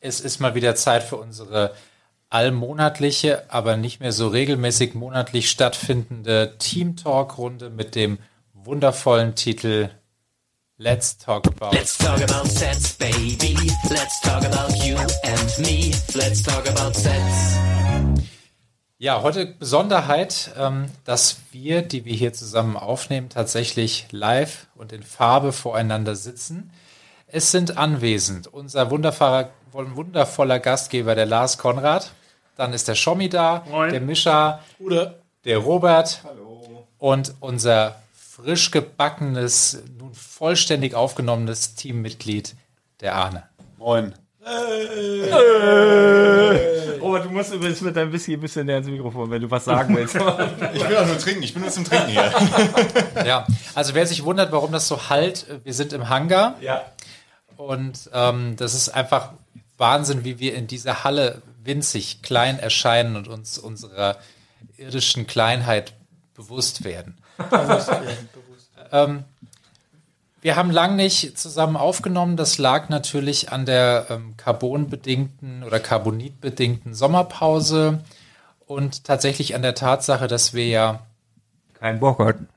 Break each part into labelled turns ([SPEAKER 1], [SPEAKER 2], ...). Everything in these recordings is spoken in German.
[SPEAKER 1] es ist mal wieder Zeit für unsere allmonatliche, aber nicht mehr so regelmäßig monatlich stattfindende Team Talk Runde mit dem wundervollen Titel Let's talk about Let's talk about sets, baby. Let's talk about you and me. Let's talk about sets. Ja, heute Besonderheit, ähm, dass wir, die wir hier zusammen aufnehmen, tatsächlich live und in Farbe voreinander sitzen. Es sind anwesend unser wundervoller, wundervoller Gastgeber, der Lars Konrad. Dann ist der Schommi da, Moin. der Mischa, Gute. der Robert Hallo. und unser frisch gebackenes, nun vollständig aufgenommenes Teammitglied, der Arne.
[SPEAKER 2] Moin. Hey.
[SPEAKER 3] Hey. Robert, du musst übrigens mit deinem Whisky ein bisschen näher ins Mikrofon, wenn du was sagen willst. ich
[SPEAKER 2] will auch nur trinken, ich bin nur zum Trinken hier.
[SPEAKER 1] ja, also wer sich wundert, warum das so halt, wir sind im Hangar.
[SPEAKER 2] Ja.
[SPEAKER 1] Und ähm, das ist einfach Wahnsinn, wie wir in dieser Halle winzig klein erscheinen und uns unserer irdischen Kleinheit bewusst werden. ähm, wir haben lang nicht zusammen aufgenommen. Das lag natürlich an der ähm, carbonbedingten oder carbonitbedingten Sommerpause und tatsächlich an der Tatsache, dass wir ja
[SPEAKER 3] keinen Bock hatten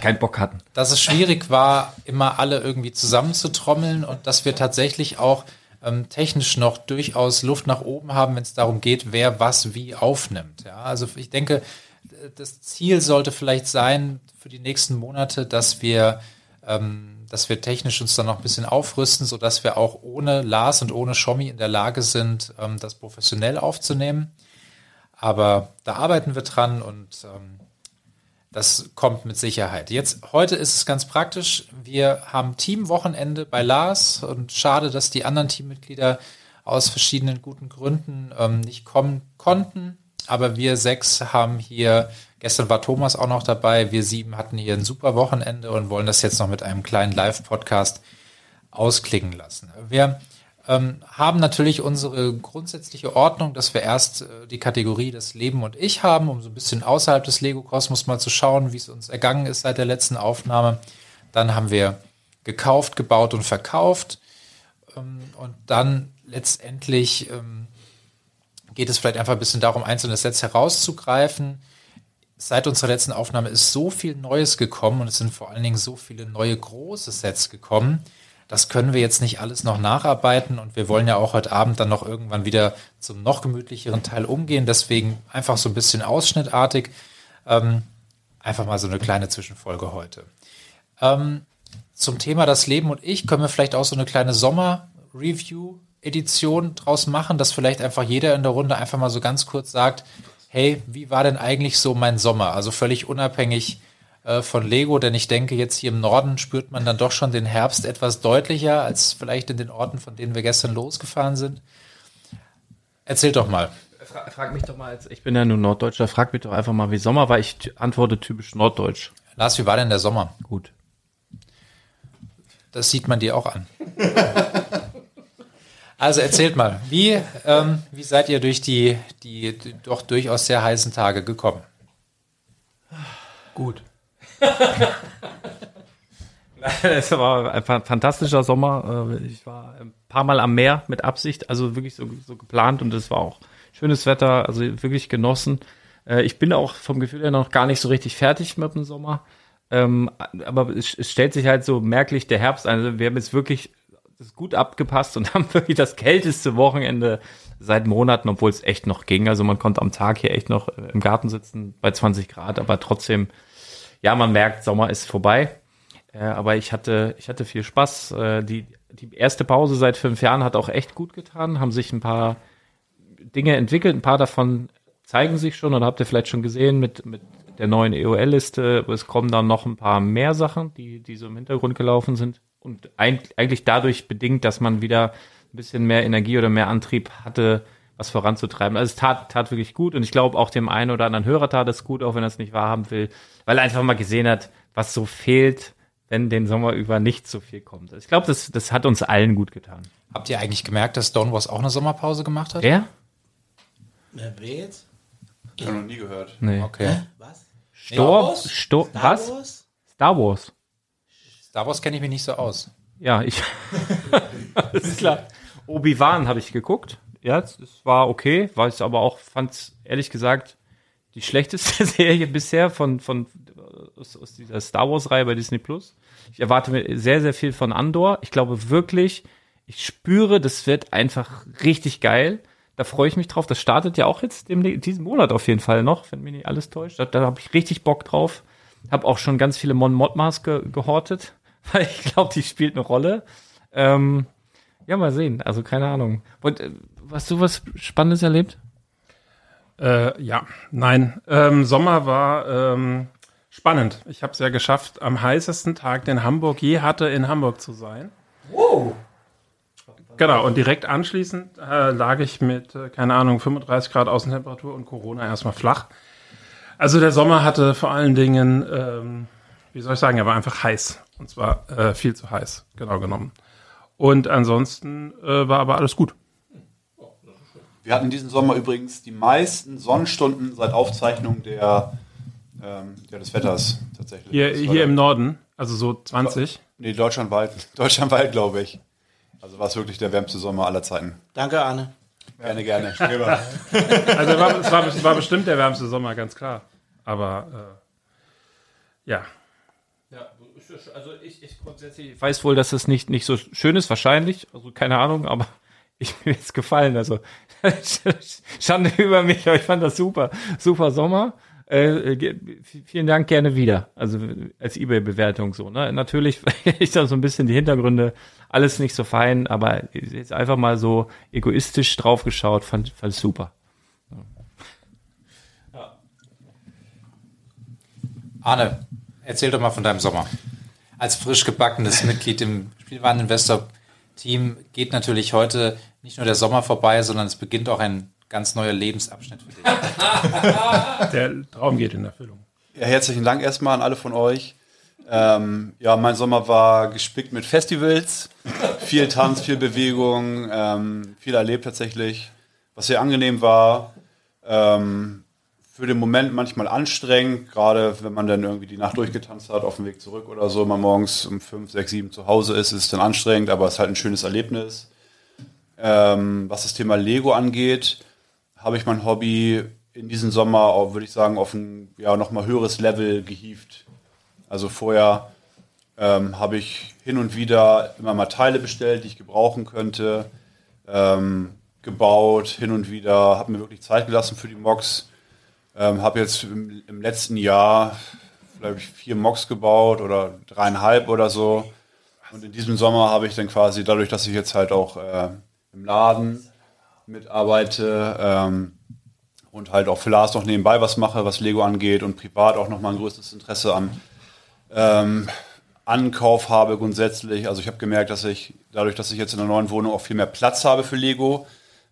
[SPEAKER 3] keinen Bock hatten.
[SPEAKER 1] Dass es schwierig war, immer alle irgendwie zusammenzutrommeln und dass wir tatsächlich auch ähm, technisch noch durchaus Luft nach oben haben, wenn es darum geht, wer was wie aufnimmt. Ja, also ich denke, das Ziel sollte vielleicht sein für die nächsten Monate, dass wir, ähm, dass wir technisch uns dann noch ein bisschen aufrüsten, so dass wir auch ohne Lars und ohne Schommi in der Lage sind, ähm, das professionell aufzunehmen. Aber da arbeiten wir dran und ähm, das kommt mit Sicherheit. Jetzt, heute ist es ganz praktisch. Wir haben Teamwochenende bei Lars und schade, dass die anderen Teammitglieder aus verschiedenen guten Gründen ähm, nicht kommen konnten. Aber wir sechs haben hier, gestern war Thomas auch noch dabei, wir sieben hatten hier ein super Wochenende und wollen das jetzt noch mit einem kleinen Live-Podcast ausklingen lassen. Wir ähm, haben natürlich unsere grundsätzliche Ordnung, dass wir erst äh, die Kategorie das Leben und Ich haben, um so ein bisschen außerhalb des Lego-Kosmos mal zu schauen, wie es uns ergangen ist seit der letzten Aufnahme. Dann haben wir gekauft, gebaut und verkauft. Ähm, und dann letztendlich ähm, geht es vielleicht einfach ein bisschen darum, einzelne Sets herauszugreifen. Seit unserer letzten Aufnahme ist so viel Neues gekommen und es sind vor allen Dingen so viele neue große Sets gekommen, das können wir jetzt nicht alles noch nacharbeiten und wir wollen ja auch heute Abend dann noch irgendwann wieder zum noch gemütlicheren Teil umgehen. Deswegen einfach so ein bisschen ausschnittartig. Ähm, einfach mal so eine kleine Zwischenfolge heute. Ähm, zum Thema das Leben und ich können wir vielleicht auch so eine kleine Sommer-Review-Edition draus machen, dass vielleicht einfach jeder in der Runde einfach mal so ganz kurz sagt, hey, wie war denn eigentlich so mein Sommer? Also völlig unabhängig äh, von Lego, denn ich denke, jetzt hier im Norden spürt man dann doch schon den Herbst etwas deutlicher als vielleicht in den Orten, von denen wir gestern losgefahren sind. Erzähl doch mal.
[SPEAKER 3] Frag, frag mich doch mal, ich bin ja nur Norddeutscher, frag mich doch einfach mal, wie Sommer war. Ich antworte typisch Norddeutsch.
[SPEAKER 1] Lars, wie war denn der Sommer?
[SPEAKER 3] Gut.
[SPEAKER 1] Das sieht man dir auch an. Also erzählt mal, wie, ähm, wie seid ihr durch die, die, die doch durchaus sehr heißen Tage gekommen?
[SPEAKER 3] Gut. Es war ein fantastischer Sommer. Äh, Ich war ein paar Mal am Meer mit Absicht, also wirklich so, so geplant und es war auch schönes Wetter, also wirklich genossen. Äh, Ich bin auch vom Gefühl her noch gar nicht so richtig fertig mit dem Sommer. Ähm, aber es, stellt sich halt so merklich der Herbst ein. Also wir haben jetzt wirklich das gut abgepasst und haben wirklich das kälteste Wochenende seit Monaten, obwohl es echt noch ging. Also man konnte am Tag hier echt noch äh, im Garten sitzen bei 20 Grad, aber trotzdem, ja, man merkt, Sommer ist vorbei. Äh, aber ich hatte, ich hatte viel Spaß. Äh, die, die erste Pause seit fünf Jahren hat auch echt gut getan, haben sich ein paar Dinge entwickelt, ein paar davon zeigen sich schon oder habt ihr vielleicht schon gesehen mit, mit der neuen EOL-Liste. Es kommen dann noch ein paar mehr Sachen, die, die so im Hintergrund gelaufen sind. Und ein, eigentlich dadurch bedingt, dass man wieder ein bisschen mehr Energie oder mehr Antrieb hatte, was voranzutreiben. Also es tat, tat wirklich gut und ich glaube auch dem einen oder anderen Hörer tat es gut, auch wenn er es nicht wahrhaben will, weil er einfach mal gesehen hat, was so fehlt, wenn den Sommer über nicht so viel kommt. Ich glaube, das, das hat uns allen gut getan.
[SPEAKER 1] Habt ihr eigentlich gemerkt, dass Stonewalls auch eine Sommerpause gemacht hat?
[SPEAKER 3] Wer?
[SPEAKER 4] Wer jetzt?
[SPEAKER 2] Ich habe noch nie gehört.
[SPEAKER 3] Nee.
[SPEAKER 1] Okay.
[SPEAKER 4] Was?
[SPEAKER 3] Stor,
[SPEAKER 4] Wars?
[SPEAKER 3] Stor,
[SPEAKER 4] Star
[SPEAKER 3] was?
[SPEAKER 4] Wars?
[SPEAKER 3] Star Wars.
[SPEAKER 1] Star Wars kenne ich mich nicht so aus.
[SPEAKER 3] Ja, ich. ist klar. Obi-Wan habe ich geguckt. Ja, es war okay, war es aber auch, fand ehrlich gesagt die schlechteste Serie bisher von, von aus, aus dieser Star Wars-Reihe bei Disney Plus. Ich erwarte mir sehr, sehr viel von Andor. Ich glaube wirklich, ich spüre, das wird einfach richtig geil. Da freue ich mich drauf. Das startet ja auch jetzt dem, diesen Monat auf jeden Fall noch, wenn mich nicht alles täuscht. Da, da habe ich richtig Bock drauf. Habe auch schon ganz viele Mon Mothmas ge gehortet, weil ich glaube, die spielt eine Rolle. Ähm, ja, mal sehen. Also keine Ahnung. Und äh, hast du was Spannendes erlebt?
[SPEAKER 5] Äh, ja, nein. Ähm, Sommer war ähm, spannend. Ich habe es ja geschafft, am heißesten Tag, den Hamburg je hatte, in Hamburg zu sein. Wow. Genau, und direkt anschließend äh, lag ich mit, äh, keine Ahnung, 35 Grad Außentemperatur und Corona erstmal flach. Also der Sommer hatte vor allen Dingen, ähm, wie soll ich sagen, er war einfach heiß. Und zwar äh, viel zu heiß, genau genommen. Und ansonsten äh, war aber alles gut.
[SPEAKER 2] Wir hatten diesen Sommer übrigens die meisten Sonnenstunden seit Aufzeichnung der, ähm, ja, des Wetters tatsächlich.
[SPEAKER 5] Hier, hier im Norden, also so 20.
[SPEAKER 2] Nee, deutschlandweit, deutschlandweit glaube ich. Also war es wirklich der wärmste Sommer aller Zeiten.
[SPEAKER 4] Danke, Arne.
[SPEAKER 2] Gerne, gerne.
[SPEAKER 5] Also war, es war, es war bestimmt der wärmste Sommer, ganz klar. Aber äh, ja,
[SPEAKER 3] Ja, also ich, ich grundsätzlich weiß wohl, dass es nicht, nicht so schön ist, wahrscheinlich. Also keine Ahnung, aber ich mir jetzt gefallen. Also Schande über mich, aber ich fand das super, super Sommer. Äh, ge- vielen Dank gerne wieder. Also als eBay-Bewertung so. Ne? Natürlich ich da so ein bisschen die Hintergründe, alles nicht so fein, aber jetzt einfach mal so egoistisch draufgeschaut, fand, fand super.
[SPEAKER 1] Arne, erzähl doch mal von deinem Sommer. Als frisch gebackenes Mitglied im Spielwareninvestor-Team geht natürlich heute nicht nur der Sommer vorbei, sondern es beginnt auch ein ganz neuer Lebensabschnitt für dich.
[SPEAKER 5] Der Traum geht in Erfüllung.
[SPEAKER 2] Ja, herzlichen Dank erstmal an alle von euch. Ähm, ja, mein Sommer war gespickt mit Festivals, viel Tanz, viel Bewegung, ähm, viel erlebt tatsächlich, was sehr angenehm war. Ähm, für den Moment manchmal anstrengend, gerade wenn man dann irgendwie die Nacht durchgetanzt hat, auf dem Weg zurück oder so, man morgens um 5, 6, 7 zu Hause ist, ist es dann anstrengend, aber es ist halt ein schönes Erlebnis. Ähm, was das Thema Lego angeht, habe ich mein Hobby in diesem Sommer, würde ich sagen, auf ein ja, nochmal höheres Level gehievt. Also vorher ähm, habe ich hin und wieder immer mal Teile bestellt, die ich gebrauchen könnte, ähm, gebaut, hin und wieder, habe mir wirklich Zeit gelassen für die Mocks. Ähm, habe jetzt im, im letzten Jahr, ich, vier Mocks gebaut oder dreieinhalb oder so. Und in diesem Sommer habe ich dann quasi, dadurch, dass ich jetzt halt auch äh, im Laden mitarbeite ähm, und halt auch für Lars noch nebenbei was mache, was Lego angeht und privat auch nochmal ein größtes Interesse an ähm, Ankauf habe grundsätzlich. Also ich habe gemerkt, dass ich dadurch, dass ich jetzt in der neuen Wohnung auch viel mehr Platz habe für Lego.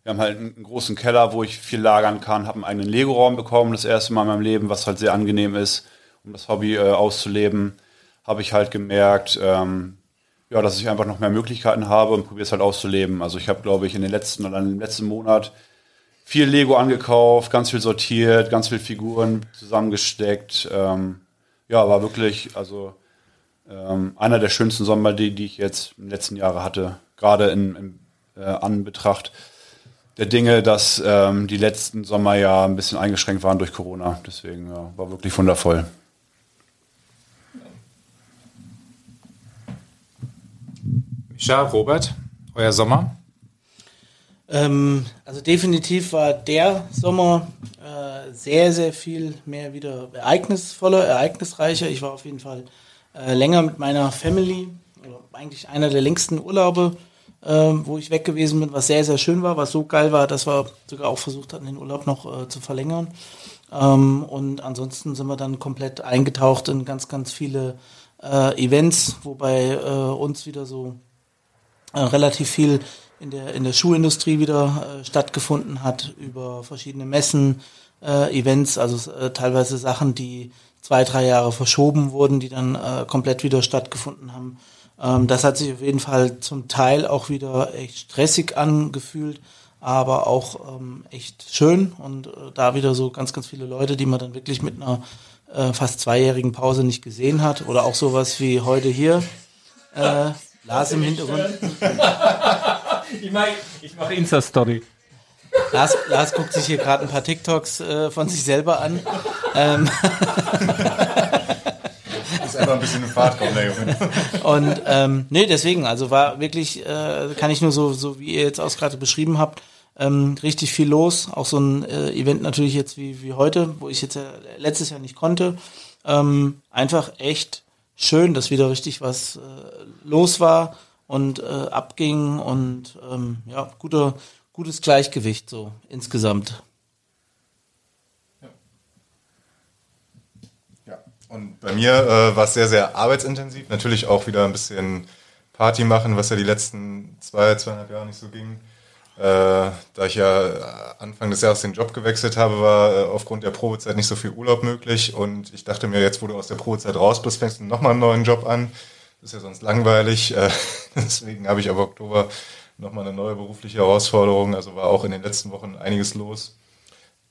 [SPEAKER 2] Wir haben halt einen, großen Keller, wo ich viel lagern kann, habe einen eigenen Lego-Raum bekommen, das erste Mal in meinem Leben, was halt sehr angenehm ist, um das Hobby äh, auszuleben. Habe ich halt gemerkt, ähm, ja, dass ich einfach noch mehr Möglichkeiten habe und probiere es halt auszuleben. Also ich habe, glaube ich, in den letzten oder im letzten Monat viel Lego angekauft, ganz viel sortiert, ganz viel Figuren zusammengesteckt. Ähm, ja, war wirklich, also ähm, einer der schönsten Sommer, die, die ich jetzt im letzten Jahre hatte. Gerade in, in äh, Anbetracht der Dinge, dass ähm, die letzten Sommer ja ein bisschen eingeschränkt waren durch Corona. Deswegen ja, war wirklich wundervoll.
[SPEAKER 1] Micha, Robert, euer Sommer?
[SPEAKER 4] Ähm, also definitiv war der Sommer äh, sehr, sehr viel mehr wieder ereignisvoller, ereignisreicher. Ich war auf jeden Fall äh, länger mit meiner Family, eigentlich einer der längsten Urlaube, äh, wo ich weg gewesen bin, was sehr, sehr schön war, was so geil war, dass wir sogar auch versucht hatten, den Urlaub noch äh, zu verlängern. Ähm, und ansonsten sind wir dann komplett eingetaucht in ganz, ganz viele äh, Events, wobei äh, uns wieder so äh, relativ viel in der, in der Schuhindustrie wieder äh, stattgefunden hat, über verschiedene Messen, äh, Events, also äh, teilweise Sachen, die zwei, drei Jahre verschoben wurden, die dann äh, komplett wieder stattgefunden haben. Ähm, das hat sich auf jeden Fall zum Teil auch wieder echt stressig angefühlt, aber auch ähm, echt schön und äh, da wieder so ganz, ganz viele Leute, die man dann wirklich mit einer äh, fast zweijährigen Pause nicht gesehen hat oder auch sowas wie heute hier. Äh, Lars im Hintergrund.
[SPEAKER 3] Ich mache ich mach Insta-Story.
[SPEAKER 4] Lars, Lars guckt sich hier gerade ein paar TikToks äh, von sich selber an. Ähm,
[SPEAKER 6] einfach ein bisschen in Fahrt kommen, der Junge.
[SPEAKER 4] und ähm, nee, deswegen, also war wirklich, äh, kann ich nur so, so wie ihr jetzt auch gerade beschrieben habt, ähm, richtig viel los. Auch so ein äh, Event natürlich jetzt wie, wie heute, wo ich jetzt ja letztes Jahr nicht konnte. Ähm, einfach echt schön, dass wieder richtig was äh, los war und äh, abging und ähm, ja, guter, gutes Gleichgewicht so insgesamt.
[SPEAKER 6] Und bei mir äh, war es sehr, sehr arbeitsintensiv. Natürlich auch wieder ein bisschen Party machen, was ja die letzten zwei, zweieinhalb Jahre nicht so ging. Äh, da ich ja Anfang des Jahres den Job gewechselt habe, war äh, aufgrund der Probezeit nicht so viel Urlaub möglich. Und ich dachte mir, jetzt wo du aus der Probezeit raus bist, fängst du nochmal einen neuen Job an. Das ist ja sonst langweilig. Äh, deswegen habe ich ab Oktober nochmal eine neue berufliche Herausforderung. Also war auch in den letzten Wochen einiges los.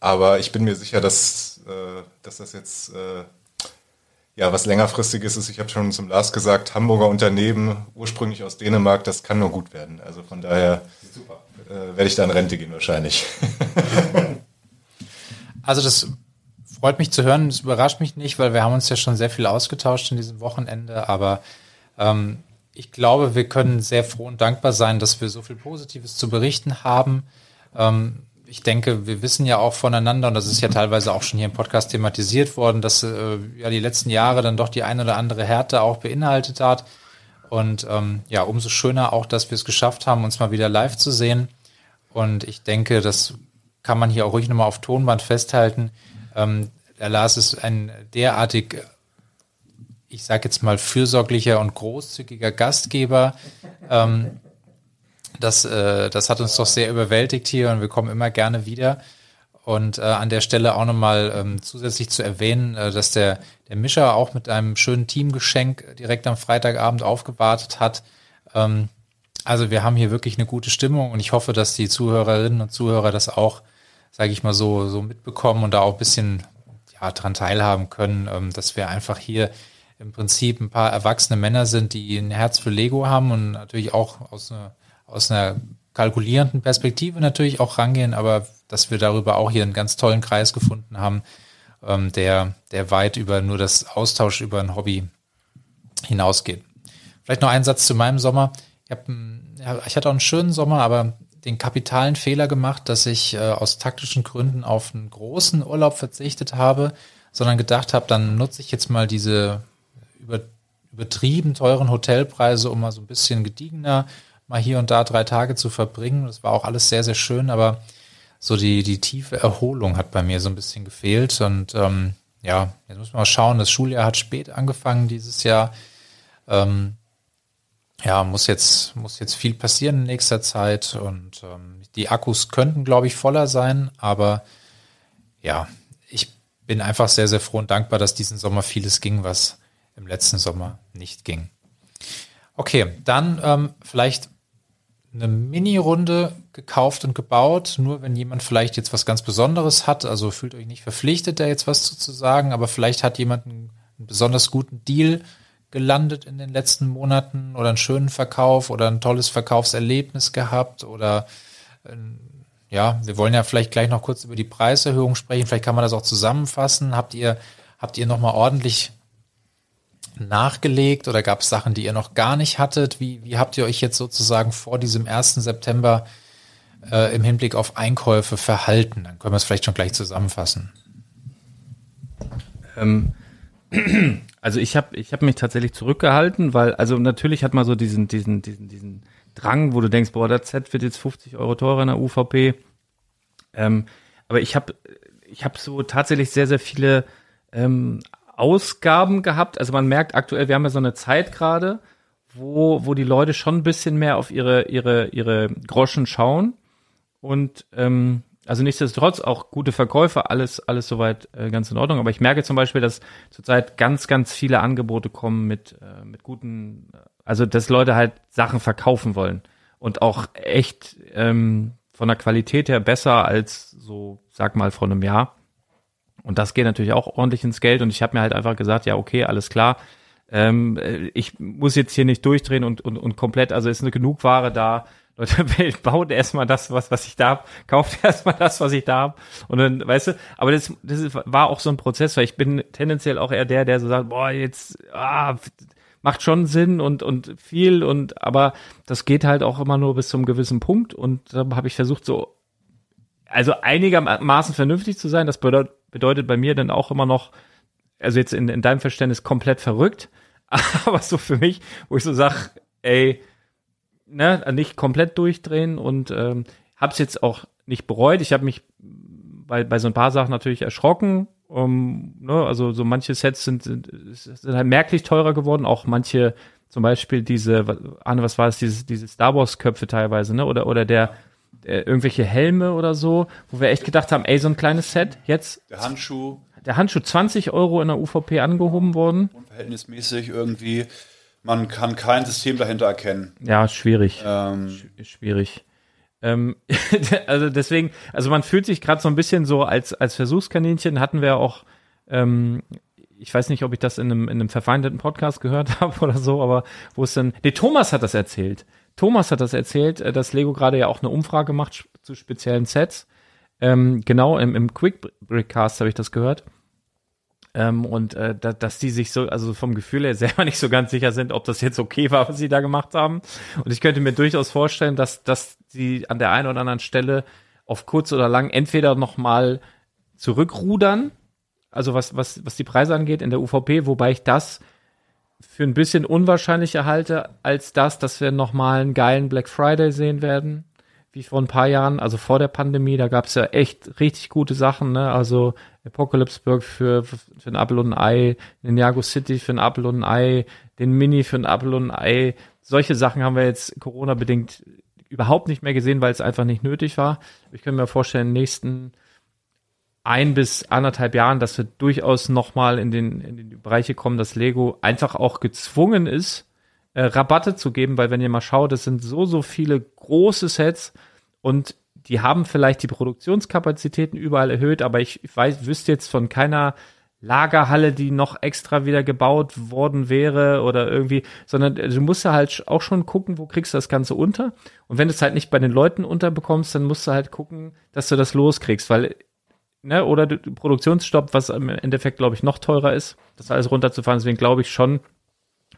[SPEAKER 6] Aber ich bin mir sicher, dass, äh, dass das jetzt äh, ja was längerfristiges ist. Ich habe schon zum Lars gesagt, Hamburger Unternehmen, ursprünglich aus Dänemark, das kann nur gut werden. Also von daher äh, werde ich da in Rente gehen wahrscheinlich.
[SPEAKER 1] Also das freut mich zu hören, es überrascht mich nicht, weil wir haben uns ja schon sehr viel ausgetauscht in diesem Wochenende, aber ähm, ich glaube, wir können sehr froh und dankbar sein, dass wir so viel Positives zu berichten haben. Ähm, ich denke, wir wissen ja auch voneinander, und das ist ja teilweise auch schon hier im Podcast thematisiert worden, dass äh, ja die letzten Jahre dann doch die ein oder andere Härte auch beinhaltet hat. Und ähm, ja, umso schöner auch, dass wir es geschafft haben, uns mal wieder live zu sehen. Und ich denke, das kann man hier auch ruhig nochmal auf Tonband festhalten. Ähm, der Lars ist ein derartig, ich sage jetzt mal, fürsorglicher und großzügiger Gastgeber. Ähm, das, äh, das hat uns doch sehr überwältigt hier und wir kommen immer gerne wieder. Und äh, an der Stelle auch nochmal ähm, zusätzlich zu erwähnen, äh, dass der, der Mischer auch mit einem schönen Teamgeschenk direkt am Freitagabend aufgewartet hat. Ähm, also wir haben hier wirklich eine gute Stimmung und ich hoffe, dass die Zuhörerinnen und Zuhörer das auch, sage ich mal so, so mitbekommen und da auch ein bisschen ja, dran teilhaben können, ähm, dass wir einfach hier im Prinzip ein paar erwachsene Männer sind, die ein Herz für Lego haben und natürlich auch aus einer, aus einer kalkulierenden Perspektive natürlich auch rangehen, aber dass wir darüber auch hier einen ganz tollen Kreis gefunden haben, ähm, der, der weit über nur das Austausch über ein Hobby hinausgeht. Vielleicht noch ein Satz zu meinem Sommer. Ich, hab, ich hatte auch einen schönen Sommer, aber den kapitalen Fehler gemacht, dass ich äh, aus taktischen Gründen auf einen großen Urlaub verzichtet habe, sondern gedacht habe, dann nutze ich jetzt mal diese über, übertrieben teuren Hotelpreise, um mal so ein bisschen gediegener mal hier und da drei Tage zu verbringen. Das war auch alles sehr, sehr schön, aber so die, die tiefe Erholung hat bei mir so ein bisschen gefehlt. Und ähm, ja, jetzt muss man mal schauen, das Schuljahr hat spät angefangen dieses Jahr. Ähm, ja, muss jetzt, muss jetzt viel passieren in nächster Zeit und ähm, die Akkus könnten, glaube ich, voller sein, aber ja, ich bin einfach sehr, sehr froh und dankbar, dass diesen Sommer vieles ging, was im letzten Sommer nicht ging. Okay, dann ähm, vielleicht eine Mini-Runde gekauft und gebaut, nur wenn jemand vielleicht jetzt was ganz Besonderes hat. Also fühlt euch nicht verpflichtet, da jetzt was zu, zu sagen, aber vielleicht hat jemand einen, einen, besonders guten Deal gelandet in den letzten Monaten oder einen schönen Verkauf oder ein tolles Verkaufserlebnis gehabt oder äh, ja, wir wollen ja vielleicht gleich noch kurz über die Preiserhöhung sprechen. Vielleicht kann man das auch zusammenfassen. Habt ihr, habt ihr nochmal ordentlich nachgelegt oder gab es Sachen, die ihr noch gar nicht hattet? Wie, wie habt ihr euch jetzt sozusagen vor diesem 1. September äh, im Hinblick auf Einkäufe verhalten? Dann können wir es vielleicht schon gleich zusammenfassen.
[SPEAKER 3] Ähm, also ich habe ich hab mich tatsächlich zurückgehalten, weil, also natürlich hat man so diesen, diesen, diesen, diesen Drang, wo du denkst, boah, der Z wird jetzt 50 Euro teurer in der UVP. Ähm, aber ich habe ich hab so tatsächlich sehr, sehr viele ähm, Ausgaben gehabt. Also man merkt aktuell, wir haben ja so eine Zeit gerade, wo, wo die Leute schon ein bisschen mehr auf ihre, ihre, ihre Groschen schauen. Und ähm, also nichtsdestotrotz auch gute Verkäufe, alles, alles soweit äh, ganz in Ordnung. Aber ich merke zum Beispiel, dass zurzeit ganz, ganz viele Angebote kommen mit, äh, mit guten, also dass Leute halt Sachen verkaufen wollen und auch echt ähm, von der Qualität her besser als so, sag mal, vor einem Jahr. Und das geht natürlich auch ordentlich ins Geld. Und ich habe mir halt einfach gesagt, ja, okay, alles klar. Ähm, ich muss jetzt hier nicht durchdrehen und, und, und komplett, also ist eine genug Ware da. Leute, baut erstmal das, was, was ich da hab, kauft erstmal das, was ich da hab. Und dann, weißt du, aber das, das war auch so ein Prozess, weil ich bin tendenziell auch eher der, der so sagt, boah, jetzt, ah, macht schon Sinn und, und viel und, aber das geht halt auch immer nur bis zum gewissen Punkt und da habe ich versucht, so, also einigermaßen vernünftig zu sein. Das bedeutet, bedeutet bei mir dann auch immer noch, also jetzt in, in deinem Verständnis komplett verrückt, aber so für mich, wo ich so sag, ey, ne, nicht komplett durchdrehen und ähm, hab's jetzt auch nicht bereut. Ich habe mich bei, bei so ein paar Sachen natürlich erschrocken. Um, ne, also so manche Sets sind, sind, sind halt merklich teurer geworden, auch manche, zum Beispiel diese, Anne, was war es, diese, diese Star Wars Köpfe teilweise, ne? Oder, oder der, äh, irgendwelche Helme oder so, wo wir echt gedacht haben, ey, so ein kleines Set, jetzt.
[SPEAKER 2] Der Handschuh.
[SPEAKER 3] Der Handschuh 20 Euro in der UVP angehoben worden.
[SPEAKER 2] Unverhältnismäßig irgendwie. Man kann kein System dahinter erkennen.
[SPEAKER 3] Ja, schwierig. Ähm. Sch schwierig. Ähm, also deswegen, also man fühlt sich gerade so ein bisschen so als, als Versuchskaninchen hatten wir auch, ähm, ich weiß nicht, ob ich das in einem, in einem verfeindeten Podcast gehört habe oder so, aber wo es dann, nee, Thomas hat das erzählt. Thomas hat das erzählt, äh, dass Lego gerade ja auch eine Umfrage macht zu speziellen Sets. Ähm, genau, im, im Quick Brickcast habe ich das gehört. Ähm, und äh, da, dass die sich so, also vom Gefühl her selber nicht so ganz sicher sind, ob das jetzt okay war, was sie da gemacht haben. Und ich könnte mir durchaus vorstellen, dass, dass sie an der einen oder anderen Stelle auf kurz oder lang entweder nochmal zurückrudern, also was, was, was die Preise angeht in der UVP, wobei ich das für ein bisschen unwahrscheinlicher halte, als das, dass wir nochmal einen geilen Black Friday sehen werden, wie vor ein paar Jahren, also vor der Pandemie, da gab es ja echt richtig gute Sachen, ne? Also Apocalypseburg für, für ein Apple und ein Ei, Ninjago City für ein Apple und ein Ei, den Mini für ein Apple und ein Ei. Solche Sachen haben wir jetzt Corona-bedingt überhaupt nicht mehr gesehen, weil es einfach nicht nötig war. Ich könnte mir vorstellen, den nächsten ein bis anderthalb Jahren, dass wir durchaus nochmal in den, in den Bereiche kommen, dass Lego einfach auch gezwungen ist, äh, Rabatte zu geben, weil wenn ihr mal schaut, es sind so, so viele große Sets und die haben vielleicht die Produktionskapazitäten überall erhöht, aber ich, ich weiß, wüsste jetzt von keiner Lagerhalle, die noch extra wieder gebaut worden wäre oder irgendwie, sondern du musst ja halt auch schon gucken, wo kriegst du das Ganze unter. Und wenn du es halt nicht bei den Leuten unterbekommst, dann musst du halt gucken, dass du das loskriegst, weil, ne, oder du, Produktionsstopp, was im Endeffekt, glaube ich, noch teurer ist, das alles runterzufahren. Deswegen glaube ich schon,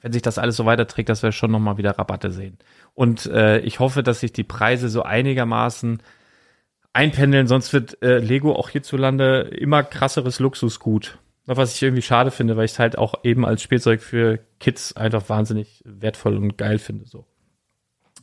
[SPEAKER 3] wenn sich das alles so weiterträgt, dass wir schon nochmal wieder Rabatte sehen. Und äh, ich hoffe, dass sich die Preise so einigermaßen einpendeln, sonst wird äh, Lego auch hierzulande immer krasseres Luxusgut. Was ich irgendwie schade finde, weil ich es halt auch eben als Spielzeug für Kids einfach wahnsinnig wertvoll und geil finde. So.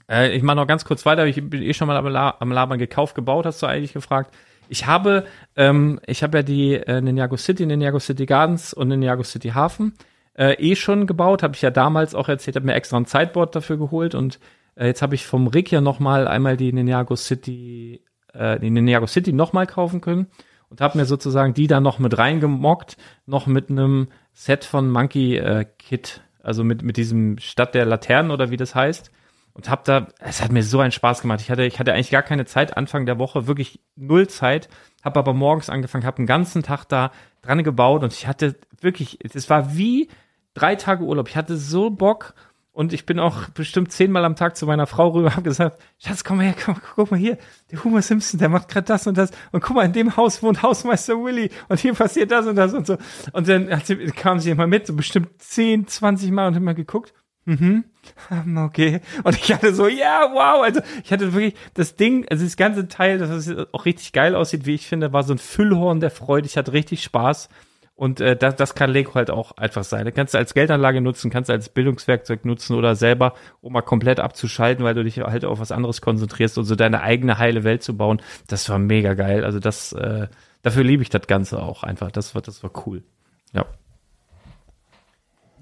[SPEAKER 3] Äh, ich mache noch ganz kurz weiter. Ich bin eh schon mal am, La am Labern gekauft, gebaut, hast du eigentlich gefragt. Ich habe, ähm, ich habe ja die äh, Ninjago City, Ninjago City Gardens und Ninjago City Hafen äh, eh schon gebaut. Habe ich ja damals auch erzählt, habe mir extra ein Sideboard dafür geholt und äh, jetzt habe ich vom Rick ja noch mal einmal die Ninjago City, äh, die Ninjago City noch mal kaufen können und habe mir sozusagen die dann noch mit reingemockt, noch mit einem Set von Monkey äh, Kit, also mit mit diesem Stadt der Laternen oder wie das heißt und habe da es hat mir so einen Spaß gemacht. Ich hatte ich hatte eigentlich gar keine Zeit Anfang der Woche, wirklich null Zeit, habe aber morgens angefangen, habe einen ganzen Tag da dran gebaut und ich hatte wirklich es war wie drei Tage Urlaub. Ich hatte so Bock und ich bin auch bestimmt zehnmal am Tag zu meiner Frau rüber, habe gesagt, Schatz, komm mal her, komm, guck mal hier, der Homer Simpson, der macht gerade das und das und guck mal, in dem Haus wohnt Hausmeister Willy und hier passiert das und das und so. Und dann sie, kam sie immer mit, so bestimmt zehn, zwanzig Mal und mal geguckt. Mhm. Okay. Und ich hatte so, ja, yeah, wow. Also ich hatte wirklich das Ding, also das ganze Teil, das auch richtig geil aussieht, wie ich finde, war so ein Füllhorn der Freude. Ich hatte richtig Spaß. Und äh, das, das kann Lego halt auch einfach sein. Das kannst du als Geldanlage nutzen, kannst du als Bildungswerkzeug nutzen oder selber, um mal komplett abzuschalten, weil du dich halt auf was anderes konzentrierst und so deine eigene heile Welt zu bauen. Das war mega geil. Also das, äh, dafür liebe ich das Ganze auch einfach. Das war, das war cool. Ja.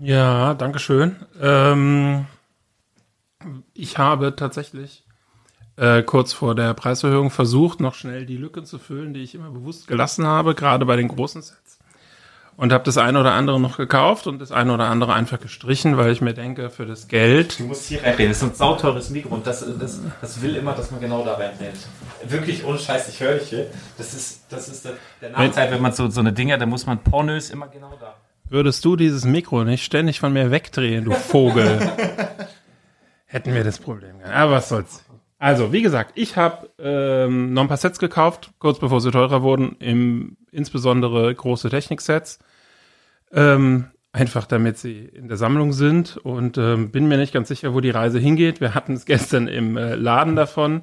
[SPEAKER 5] Ja, danke schön. Ähm, ich habe tatsächlich äh, kurz vor der Preiserhöhung versucht, noch schnell die Lücke zu füllen, die ich immer bewusst gelassen habe, gerade bei den großen Sets und habe das eine oder andere noch gekauft und das eine oder andere einfach gestrichen, weil ich mir denke, für das Geld.
[SPEAKER 3] Du musst hier reinreden, das ist ein sauteures Mikro und das, das, das will immer, dass man genau da reinredet. Wirklich ohne Scheiß, ich höre dich hier. Das ist, das ist der, der Nachteil, wenn man so, so eine Dinger, da muss man pornös immer genau da.
[SPEAKER 5] Würdest du dieses Mikro nicht ständig von mir wegdrehen, du Vogel, hätten wir das Problem. Aber was soll's. Also, wie gesagt, ich habe ähm, noch ein paar Sets gekauft, kurz bevor sie teurer wurden, im, insbesondere große Techniksets. Ähm, einfach damit sie in der Sammlung sind und ähm, bin mir nicht ganz sicher, wo die Reise hingeht. Wir hatten es gestern im äh, Laden davon.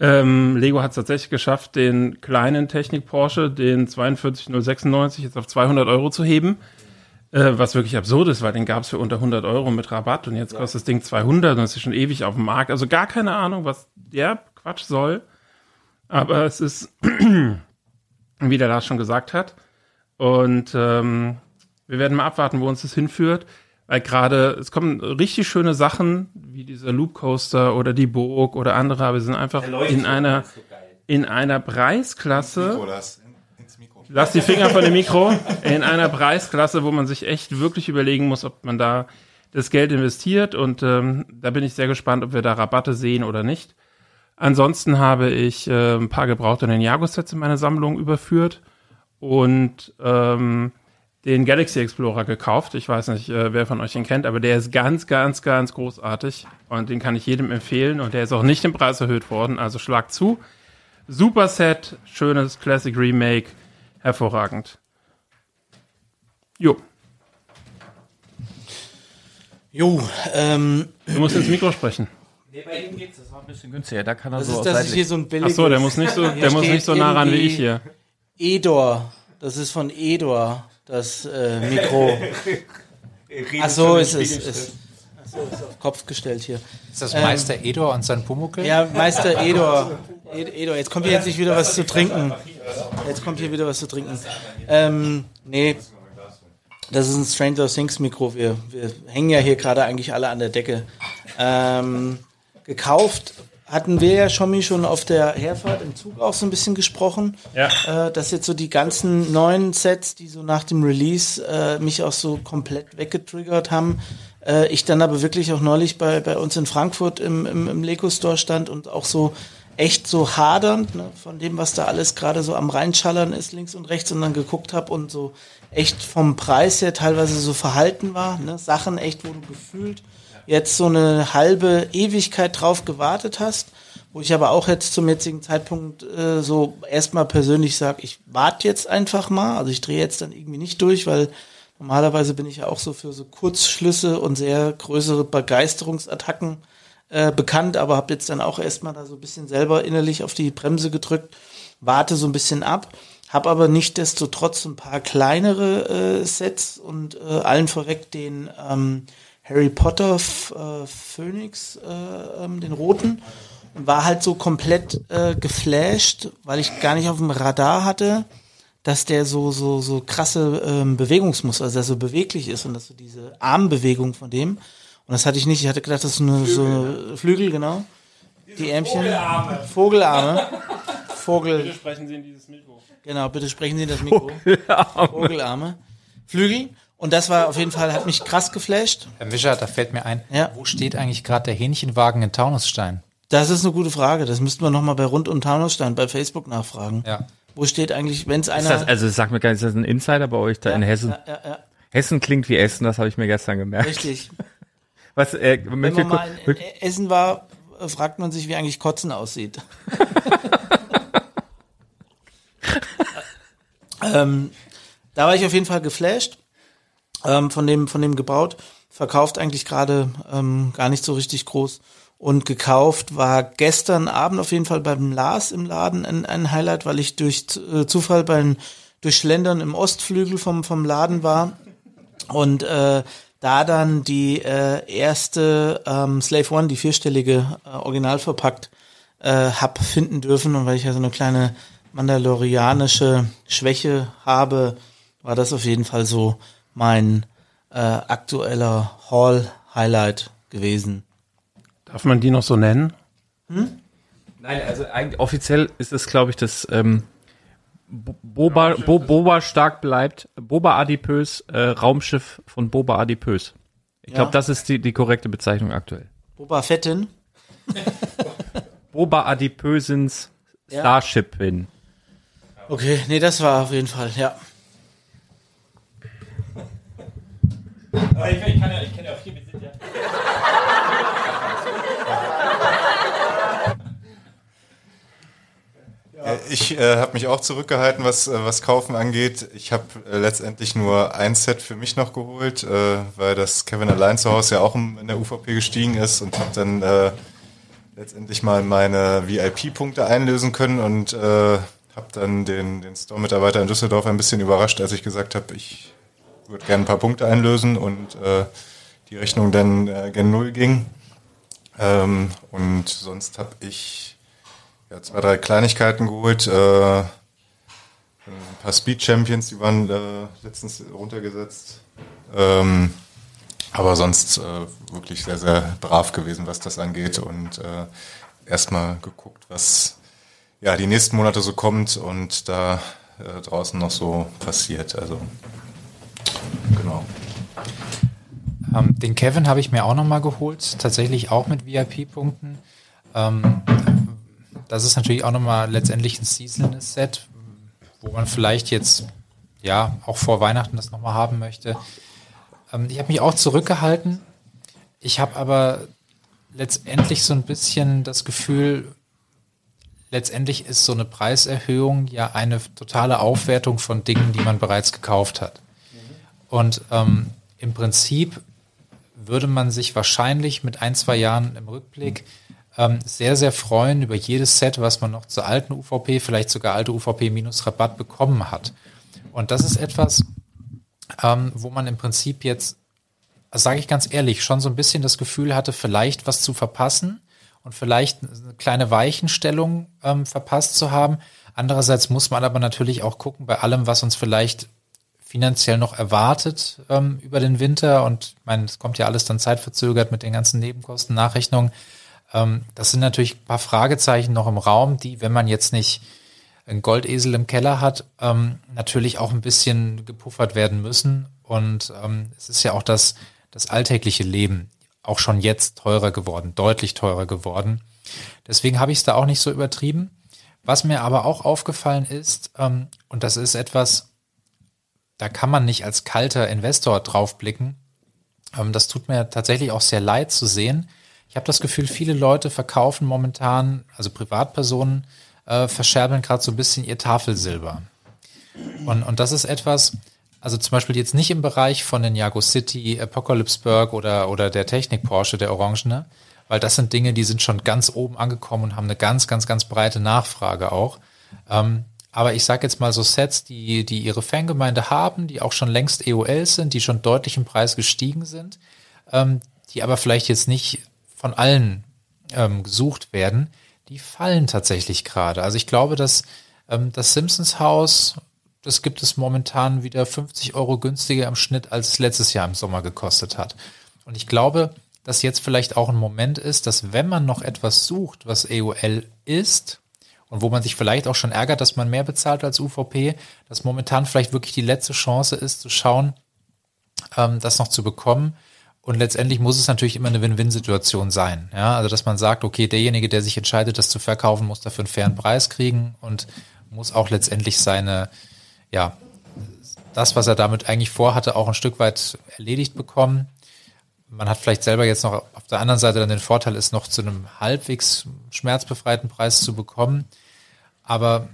[SPEAKER 5] Ähm, Lego hat es tatsächlich geschafft, den kleinen Technik Porsche, den 42096, jetzt auf 200 Euro zu heben. Äh, was wirklich absurd ist, weil den gab es für unter 100 Euro mit Rabatt und jetzt ja. kostet das Ding 200 und es ist schon ewig auf dem Markt. Also gar keine Ahnung, was der Quatsch soll. Aber es ist, wie der Lars schon gesagt hat. Und ähm, wir werden mal abwarten, wo uns das hinführt. Weil gerade, es kommen richtig schöne Sachen, wie dieser Loop Coaster oder die Burg oder andere, aber wir sind einfach in einer, in einer Preisklasse. Nicolas, Lass die Finger von dem Mikro. In einer Preisklasse, wo man sich echt wirklich überlegen muss, ob man da das Geld investiert. Und ähm, da bin ich sehr gespannt, ob wir da Rabatte sehen oder nicht. Ansonsten habe ich äh, ein paar gebrauchte Ninjago-Sets in meine Sammlung überführt und ähm, den Galaxy Explorer gekauft. Ich weiß nicht, äh, wer von euch den kennt, aber der ist ganz, ganz, ganz großartig und den kann ich jedem empfehlen und der ist auch nicht im Preis erhöht worden. Also schlag zu. Super Set, schönes Classic Remake hervorragend. Jo,
[SPEAKER 4] Jo, ähm,
[SPEAKER 5] du musst ins Mikro sprechen.
[SPEAKER 3] Nee, bei ihm geht's, das war ein bisschen günstiger. Da kann er
[SPEAKER 4] das
[SPEAKER 3] so
[SPEAKER 4] ist,
[SPEAKER 3] aus
[SPEAKER 4] das ist
[SPEAKER 3] seitlich-
[SPEAKER 4] hier so ein billiges.
[SPEAKER 5] Ach so, der muss nicht so, der muss nicht so nah ran wie ich hier.
[SPEAKER 4] Edor. Das ist von Edor, das äh, Mikro. Ach so, ist es. Ist, ist, so, ist auf Kopf gestellt hier.
[SPEAKER 1] Ist das Meister Edor und sein Pumuckel?
[SPEAKER 4] Ja, Meister Edor. Ed- Edor, jetzt kommt hier jetzt nicht wieder was zu trinken. Jetzt kommt hier wieder was zu trinken. Ähm, nee. Das ist ein Stranger Things Mikro. Wir, wir hängen ja hier gerade eigentlich alle an der Decke. Ähm, gekauft hatten wir ja schon, schon auf der Herfahrt im Zug auch so ein bisschen gesprochen.
[SPEAKER 5] Ja.
[SPEAKER 4] Äh, dass jetzt so die ganzen neuen Sets, die so nach dem Release äh, mich auch so komplett weggetriggert haben. Äh, ich dann aber wirklich auch neulich bei, bei uns in Frankfurt im, im, im Lego Store stand und auch so echt so hadernd ne, von dem, was da alles gerade so am Reinschallern ist, links und rechts, und dann geguckt habe und so echt vom Preis her teilweise so verhalten war. Ne? Sachen echt, wo du gefühlt jetzt so eine halbe Ewigkeit drauf gewartet hast, wo ich aber auch jetzt zum jetzigen Zeitpunkt äh, so erstmal persönlich sage, ich warte jetzt einfach mal, also ich drehe jetzt dann irgendwie nicht durch, weil normalerweise bin ich ja auch so für so Kurzschlüsse und sehr größere Begeisterungsattacken äh, bekannt, aber habe jetzt dann auch erstmal da so ein bisschen selber innerlich auf die Bremse gedrückt, warte so ein bisschen ab, habe aber nichtdestotrotz ein paar kleinere äh, Sets und äh, allen vorweg den ähm, Harry Potter F äh, Phoenix, äh, ähm, den roten, und war halt so komplett äh, geflasht, weil ich gar nicht auf dem Radar hatte, dass der so so so krasse ähm, Bewegungsmuster, also dass er so beweglich ist und dass so diese Armbewegung von dem und das hatte ich nicht. Ich hatte gedacht, das ist nur so Flügel, genau. Die Ärmchen. Vogelarme. Vogelarme. Vogel.
[SPEAKER 5] Sprechen Sie in dieses Mikro.
[SPEAKER 4] Genau, bitte sprechen Sie in das Mikro. Vogelarme. Flügel. Und das war auf jeden Fall, hat mich krass geflasht.
[SPEAKER 1] Herr Mischer, da fällt mir ein,
[SPEAKER 4] Ja.
[SPEAKER 1] wo steht eigentlich gerade der Hähnchenwagen in Taunusstein?
[SPEAKER 4] Das ist eine gute Frage. Das müssten wir nochmal bei Rund um Taunusstein bei Facebook nachfragen.
[SPEAKER 1] Ja.
[SPEAKER 4] Wo steht eigentlich, wenn es
[SPEAKER 3] Ist
[SPEAKER 4] einer.
[SPEAKER 3] das, also sag mir gar nicht, ist das ein Insider bei euch da in Hessen?
[SPEAKER 4] ja, ja, ja,
[SPEAKER 3] Hessen klingt wie Essen, das habe ich mir gestern gemerkt.
[SPEAKER 4] richtig.
[SPEAKER 3] Was, äh,
[SPEAKER 4] Wenn man mal in, in Essen war, fragt man sich, wie eigentlich Kotzen aussieht. ähm, da war ich auf jeden Fall geflasht ähm, von dem von dem gebaut. Verkauft eigentlich gerade ähm, gar nicht so richtig groß. Und gekauft war gestern Abend auf jeden Fall beim Lars im Laden ein, ein Highlight, weil ich durch äh, Zufall beim Durchschlendern im Ostflügel vom, vom Laden war und äh, da dann die äh, erste ähm, Slave One, die vierstellige, äh, original verpackt, äh, hab finden dürfen. Und weil ich ja so eine kleine mandalorianische Schwäche habe, war das auf jeden Fall so mein äh, aktueller Hall-Highlight gewesen.
[SPEAKER 5] Darf man die noch so nennen?
[SPEAKER 3] Nein, also eigentlich offiziell ist es, glaube ich, das ähm, Boba, Bo, Boba stark bleibt, Boba adipös, äh, Raumschiff von Boba adipös. Ich glaube,
[SPEAKER 4] Ja.
[SPEAKER 3] das ist die, die korrekte Bezeichnung aktuell.
[SPEAKER 4] Boba Fettin.
[SPEAKER 3] Boba adipösens
[SPEAKER 4] Ja.
[SPEAKER 3] Starshipin.
[SPEAKER 4] Okay, nee, das war auf jeden Fall, ja.
[SPEAKER 5] Aber ich, ich, kann ja, ich kenne ja auch hier,
[SPEAKER 6] Ich äh, habe mich auch zurückgehalten, was, äh, was Kaufen angeht. Ich habe äh, letztendlich nur ein Set für mich noch geholt, äh, weil das Kevin allein zu Hause ja auch in der UVP gestiegen ist und habe dann äh, letztendlich mal meine VIP-Punkte einlösen können und äh, habe dann den, den Store-Mitarbeiter in Düsseldorf ein bisschen überrascht, als ich gesagt habe, ich würde gerne ein paar Punkte einlösen und äh, die Rechnung dann äh, gen Null ging. Ähm, und sonst habe ich ja, zwei, drei Kleinigkeiten geholt. Äh, ein paar Speed Champions, die waren äh, letztens runtergesetzt. Ähm, aber sonst äh, wirklich sehr, sehr brav gewesen, was das angeht. Und äh, erstmal geguckt, was ja die nächsten Monate so kommt und da äh, draußen noch so passiert. Also genau.
[SPEAKER 1] Ähm, den Kevin habe ich mir auch nochmal geholt, tatsächlich auch mit VIP-Punkten. Ähm, das ist natürlich auch nochmal letztendlich ein seasonales Set, wo man vielleicht jetzt ja auch vor Weihnachten das nochmal haben möchte. Ähm, ich habe mich auch zurückgehalten. Ich habe aber letztendlich so ein bisschen das Gefühl, letztendlich ist so eine Preiserhöhung ja eine totale Aufwertung von Dingen, die man bereits gekauft hat. Und ähm, im Prinzip würde man sich wahrscheinlich mit ein, zwei Jahren im Rückblick ähm, sehr, sehr freuen über jedes Set, was man noch zur alten UVP, vielleicht sogar alte UVP minus Rabatt bekommen hat. Und das ist etwas, ähm, wo man im Prinzip jetzt, sage ich ganz ehrlich, schon so ein bisschen das Gefühl hatte, vielleicht was zu verpassen und vielleicht eine kleine Weichenstellung ähm, verpasst zu haben. Andererseits muss man aber natürlich auch gucken, bei allem, was uns vielleicht finanziell noch erwartet ähm, über den Winter und ich meine, es kommt ja alles dann zeitverzögert mit den ganzen Nebenkosten, Nachrechnungen. Ähm, das sind natürlich ein paar Fragezeichen noch im Raum, die, wenn man jetzt nicht einen Goldesel im Keller hat, ähm, natürlich auch ein bisschen gepuffert werden müssen. Und ähm, es ist ja auch das, das alltägliche Leben auch schon jetzt teurer geworden, deutlich teurer geworden. Deswegen habe ich es da auch nicht so übertrieben. Was mir aber auch aufgefallen ist, ähm, und das ist etwas, da kann man nicht als kalter Investor draufblicken. Ähm, das tut mir tatsächlich auch sehr leid zu sehen. Ich habe das Gefühl, viele Leute verkaufen momentan, also Privatpersonen, äh, verscherbeln gerade so ein bisschen ihr Tafelsilber. Und, und das ist etwas, also zum Beispiel jetzt nicht im Bereich von den Jago City, Apocalypseburg oder, oder der Technik Porsche, der Orangene, weil das sind Dinge, die sind schon ganz oben angekommen und haben eine ganz, ganz, ganz breite Nachfrage auch. Ähm, aber ich sage jetzt mal so Sets, die, die ihre Fangemeinde haben, die auch schon längst EOL sind, die schon deutlich im Preis gestiegen sind, ähm, die aber vielleicht jetzt nicht von allen ähm, gesucht werden, die fallen tatsächlich gerade. Also ich glaube, dass ähm, das Simpsons Haus, das gibt es momentan wieder 50 Euro günstiger im Schnitt, als es letztes Jahr im Sommer gekostet hat. Und ich glaube, dass jetzt vielleicht auch ein Moment ist, dass wenn man noch etwas sucht, was EOL ist, und wo man sich vielleicht auch schon ärgert, dass man mehr bezahlt als UVP, dass momentan vielleicht wirklich die letzte Chance ist, zu schauen, ähm, das noch zu bekommen. Und letztendlich muss es natürlich immer eine Win-Win-Situation sein. Ja, also dass man sagt, okay, derjenige, der sich entscheidet, das zu verkaufen, muss dafür einen fairen Preis kriegen und muss auch letztendlich seine, ja, das, was er damit eigentlich vorhatte, auch ein Stück weit erledigt bekommen. Man hat vielleicht selber jetzt noch auf der anderen Seite dann den Vorteil, es noch zu einem halbwegs schmerzbefreiten Preis zu bekommen. Aber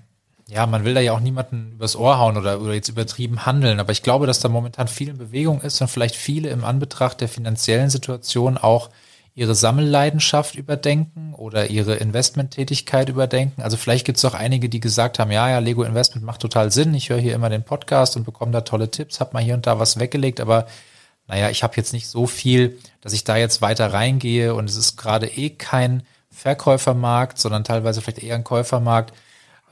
[SPEAKER 1] ja, man will da ja auch niemanden übers Ohr hauen oder, oder jetzt übertrieben handeln. Aber ich glaube, dass da momentan viel in Bewegung ist und vielleicht viele im Anbetracht der finanziellen Situation auch ihre Sammelleidenschaft überdenken oder ihre Investmenttätigkeit überdenken. Also vielleicht gibt es auch einige, die gesagt haben, ja, ja, Lego Investment macht total Sinn. Ich höre hier immer den Podcast und bekomme da tolle Tipps, habe mal hier und da was weggelegt, aber naja, ich habe jetzt nicht so viel, dass ich da jetzt weiter reingehe und es ist gerade eh kein Verkäufermarkt, sondern teilweise vielleicht eher ein Käufermarkt.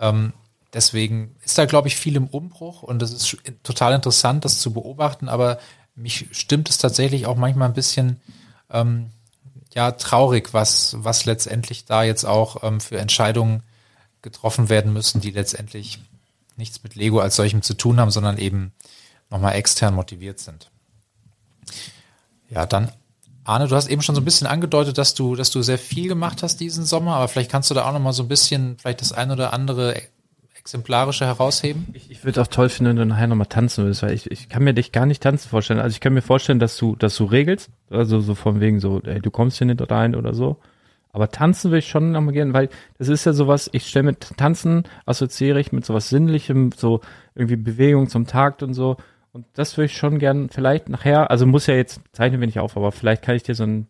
[SPEAKER 1] Ähm, deswegen ist da, glaube ich, viel im Umbruch und es ist total interessant, das zu beobachten, aber mich stimmt es tatsächlich auch manchmal ein bisschen ähm, ja traurig, was, was letztendlich da jetzt auch ähm, für Entscheidungen getroffen werden müssen, die letztendlich nichts mit Lego als solchem zu tun haben, sondern eben nochmal extern motiviert sind. Ja, dann Arne, du hast eben schon so ein bisschen angedeutet, dass du, dass du sehr viel gemacht hast diesen Sommer, aber vielleicht kannst du da auch noch mal so ein bisschen, vielleicht das ein oder andere exemplarische herausheben?
[SPEAKER 3] Ich, ich würde auch toll finden, wenn du nachher nochmal tanzen würdest, weil ich, ich kann mir dich gar nicht tanzen vorstellen. Also ich kann mir vorstellen, dass du, dass du regelst, also so von wegen so, ey, du kommst hier nicht rein oder so. Aber tanzen will ich schon nochmal gerne, weil das ist ja sowas, ich stelle mit Tanzen assoziiere ich mit sowas Sinnlichem, so irgendwie Bewegung zum Takt und so. Und das würde ich schon gern vielleicht nachher, also muss ja jetzt zeichnen wir nicht auf, aber vielleicht kann ich dir so ein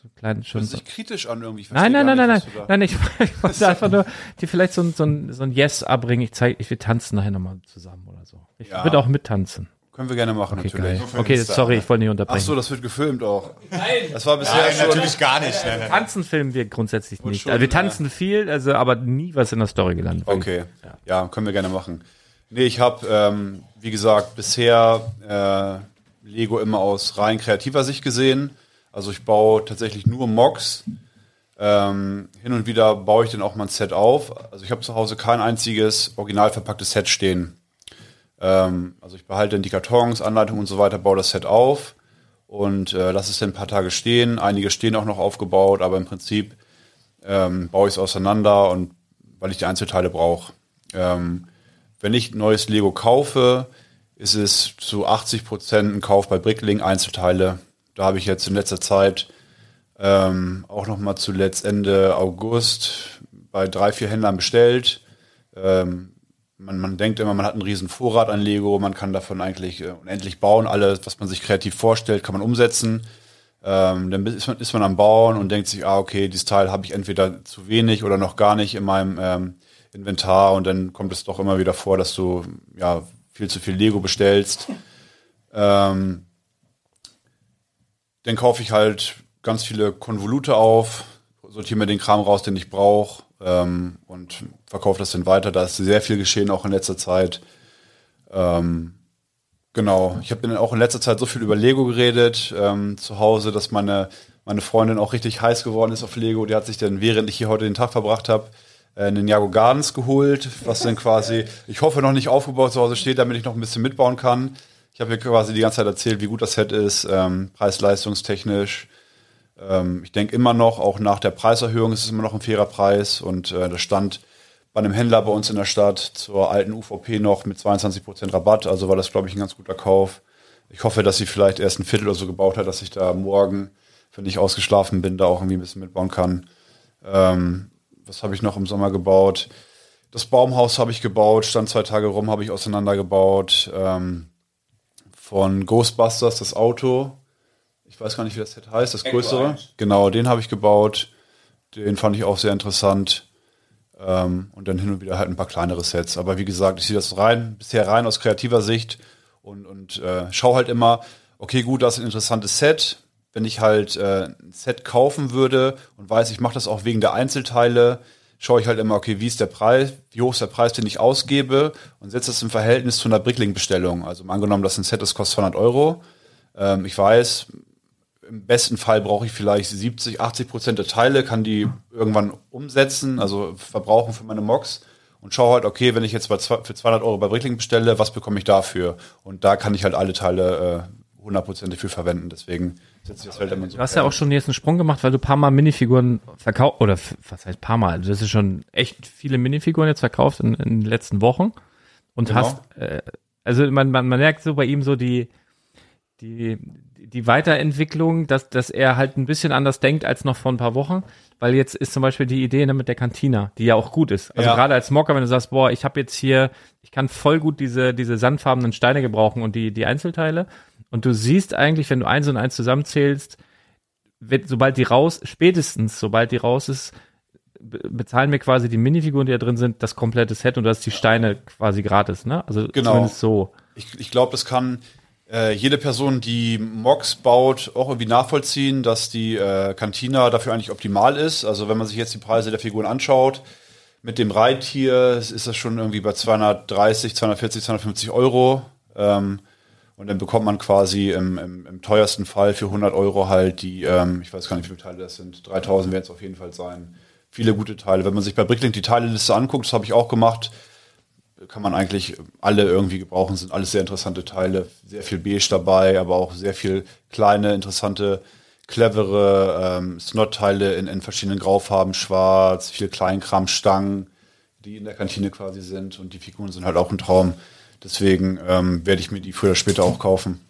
[SPEAKER 3] so ein kleines schon.
[SPEAKER 2] sich kritisch an irgendwie.
[SPEAKER 3] Nein, nein, nein, nein, nein, nein, ich, ich wollte einfach nur dir vielleicht so ein, so ein, so ein Yes abbringen. Ich zeige, ich will tanzen nachher nochmal zusammen oder so. Ich ja. würde auch mittanzen.
[SPEAKER 2] Können wir gerne machen,
[SPEAKER 3] okay,
[SPEAKER 2] natürlich.
[SPEAKER 3] Geil. Okay, sorry, ich wollte nicht unterbrechen.
[SPEAKER 2] Ach so, das wird gefilmt auch.
[SPEAKER 3] Nein.
[SPEAKER 2] Das war bisher
[SPEAKER 6] nein, schon natürlich gar nicht. Nein,
[SPEAKER 3] nein. Tanzen filmen wir grundsätzlich nicht. Schon, also wir tanzen ja. viel, also aber nie was in der Story gelandet.
[SPEAKER 2] Okay. Ja. ja, können wir gerne machen. Nee, ich habe, ähm, wie gesagt, bisher äh, Lego immer aus rein kreativer Sicht gesehen. Also ich baue tatsächlich nur Mocks. Ähm, hin und wieder baue ich dann auch mal ein Set auf. Also ich habe zu Hause kein einziges original verpacktes Set stehen. Ähm, also ich behalte dann die Kartons, Anleitungen und so weiter, baue das Set auf und äh, lasse es dann ein paar Tage stehen. Einige stehen auch noch aufgebaut, aber im Prinzip ähm, baue ich es auseinander und weil ich die Einzelteile brauche. Ähm, wenn ich neues Lego kaufe, ist es zu 80 Prozent ein Kauf bei Brickling Einzelteile. Da habe ich jetzt in letzter Zeit ähm, auch noch mal zuletzt Ende August bei drei, vier Händlern bestellt. Ähm, man, man denkt immer, man hat einen riesen Vorrat an Lego, man kann davon eigentlich äh, unendlich bauen. Alles, was man sich kreativ vorstellt, kann man umsetzen. Ähm, dann ist man, ist man am Bauen und denkt sich, ah, okay, dieses Teil habe ich entweder zu wenig oder noch gar nicht in meinem ähm, Inventar und dann kommt es doch immer wieder vor, dass du ja viel zu viel Lego bestellst. Ähm, dann kaufe ich halt ganz viele Konvolute auf, sortiere mir den Kram raus, den ich brauche ähm, und verkaufe das dann weiter. Da ist sehr viel geschehen, auch in letzter Zeit. Ähm, genau, ich habe dann auch in letzter Zeit so viel über Lego geredet ähm, zu Hause, dass meine, meine Freundin auch richtig heiß geworden ist auf Lego. Die hat sich dann, während ich hier heute den Tag verbracht habe, äh, einen Jago Gardens geholt, was dann quasi, ich hoffe, noch nicht aufgebaut zu Hause steht, damit ich noch ein bisschen mitbauen kann. Ich habe ihr quasi die ganze Zeit erzählt, wie gut das Set ist, ähm, preis-leistungstechnisch. Ähm, ich denke immer noch, auch nach der Preiserhöhung ist es immer noch ein fairer Preis und äh, das stand bei einem Händler bei uns in der Stadt zur alten UVP noch mit 22% Rabatt, also war das, glaube ich, ein ganz guter Kauf. Ich hoffe, dass sie vielleicht erst ein Viertel oder so gebaut hat, dass ich da morgen, wenn ich ausgeschlafen bin, da auch irgendwie ein bisschen mitbauen kann. Ähm, was habe ich noch im Sommer gebaut? Das Baumhaus habe ich gebaut, stand zwei Tage rum, habe ich auseinandergebaut. Ähm, von Ghostbusters, das Auto, ich weiß gar nicht, wie das Set heißt, das größere. Genau, den habe ich gebaut. Den fand ich auch sehr interessant. Ähm, und dann hin und wieder halt ein paar kleinere Sets. Aber wie gesagt, ich sehe das rein, bisher rein aus kreativer Sicht und, und äh, schaue halt immer, okay, gut, das ist ein interessantes Set. Wenn ich halt äh, ein Set kaufen würde und weiß, ich mache das auch wegen der Einzelteile, schaue ich halt immer, okay, wie ist der Preis, wie hoch ist der Preis, den ich ausgebe und setze das im Verhältnis zu einer Brickling-Bestellung. Also angenommen, dass ein Set ist, kostet 200 Euro. Ähm, ich weiß, im besten Fall brauche ich vielleicht 70, 80 Prozent der Teile, kann die irgendwann umsetzen, also verbrauchen für meine Mocs und schaue halt, okay, wenn ich jetzt für 200 Euro bei Brickling bestelle, was bekomme ich dafür? Und da kann ich halt alle Teile äh, hundertprozentig für verwenden. Deswegen setze ich das halt immer so.
[SPEAKER 3] Du hast ja auch schon jetzt einen Sprung gemacht, weil du ein paar Mal Minifiguren verkauft, oder was heißt paar Mal? Du hast ja schon echt viele Minifiguren jetzt verkauft in, in den letzten Wochen und genau. hast, äh, also man, man, man merkt so bei ihm so die, die, die Weiterentwicklung, dass, dass er halt ein bisschen anders denkt als noch vor ein paar Wochen, weil jetzt ist zum Beispiel die Idee ne, mit der Kantina, die ja auch gut ist. Also ja. gerade als Mocker, wenn du sagst, boah, ich habe jetzt hier, ich kann voll gut diese, diese sandfarbenen Steine gebrauchen und die, die Einzelteile. Und du siehst eigentlich, wenn du eins und eins zusammenzählst, wird, sobald die raus, spätestens, sobald die raus ist, bezahlen mir quasi die Minifiguren, die da drin sind, das komplette Set und du hast die Steine quasi gratis, ne? Also
[SPEAKER 2] genau. zumindest so. Ich, ich glaube, das kann, äh, jede Person, die Mocs baut, auch irgendwie nachvollziehen, dass die äh, Cantina dafür eigentlich optimal ist. Also wenn man sich jetzt die Preise der Figuren anschaut, mit dem Reittier ist das schon irgendwie bei 230, 240, 250 Euro. Ähm, und dann bekommt man quasi im, im, im, teuersten Fall für 100 Euro halt die, ähm, ich weiß gar nicht, wie viele Teile das sind, 3000 werden es auf jeden Fall sein. Viele gute Teile. Wenn man sich bei Bricklink die Teileliste anguckt, das habe ich auch gemacht, kann man eigentlich alle irgendwie gebrauchen, sind alles sehr interessante Teile, sehr viel Beige dabei, aber auch sehr viel kleine, interessante, clevere ähm, Snot-Teile in, in verschiedenen Graufarben, schwarz, viel Kleinkram, Stangen, die in der Kantine quasi sind und die Figuren sind halt auch ein Traum. Deswegen ähm, werde ich mir die früher oder später auch kaufen.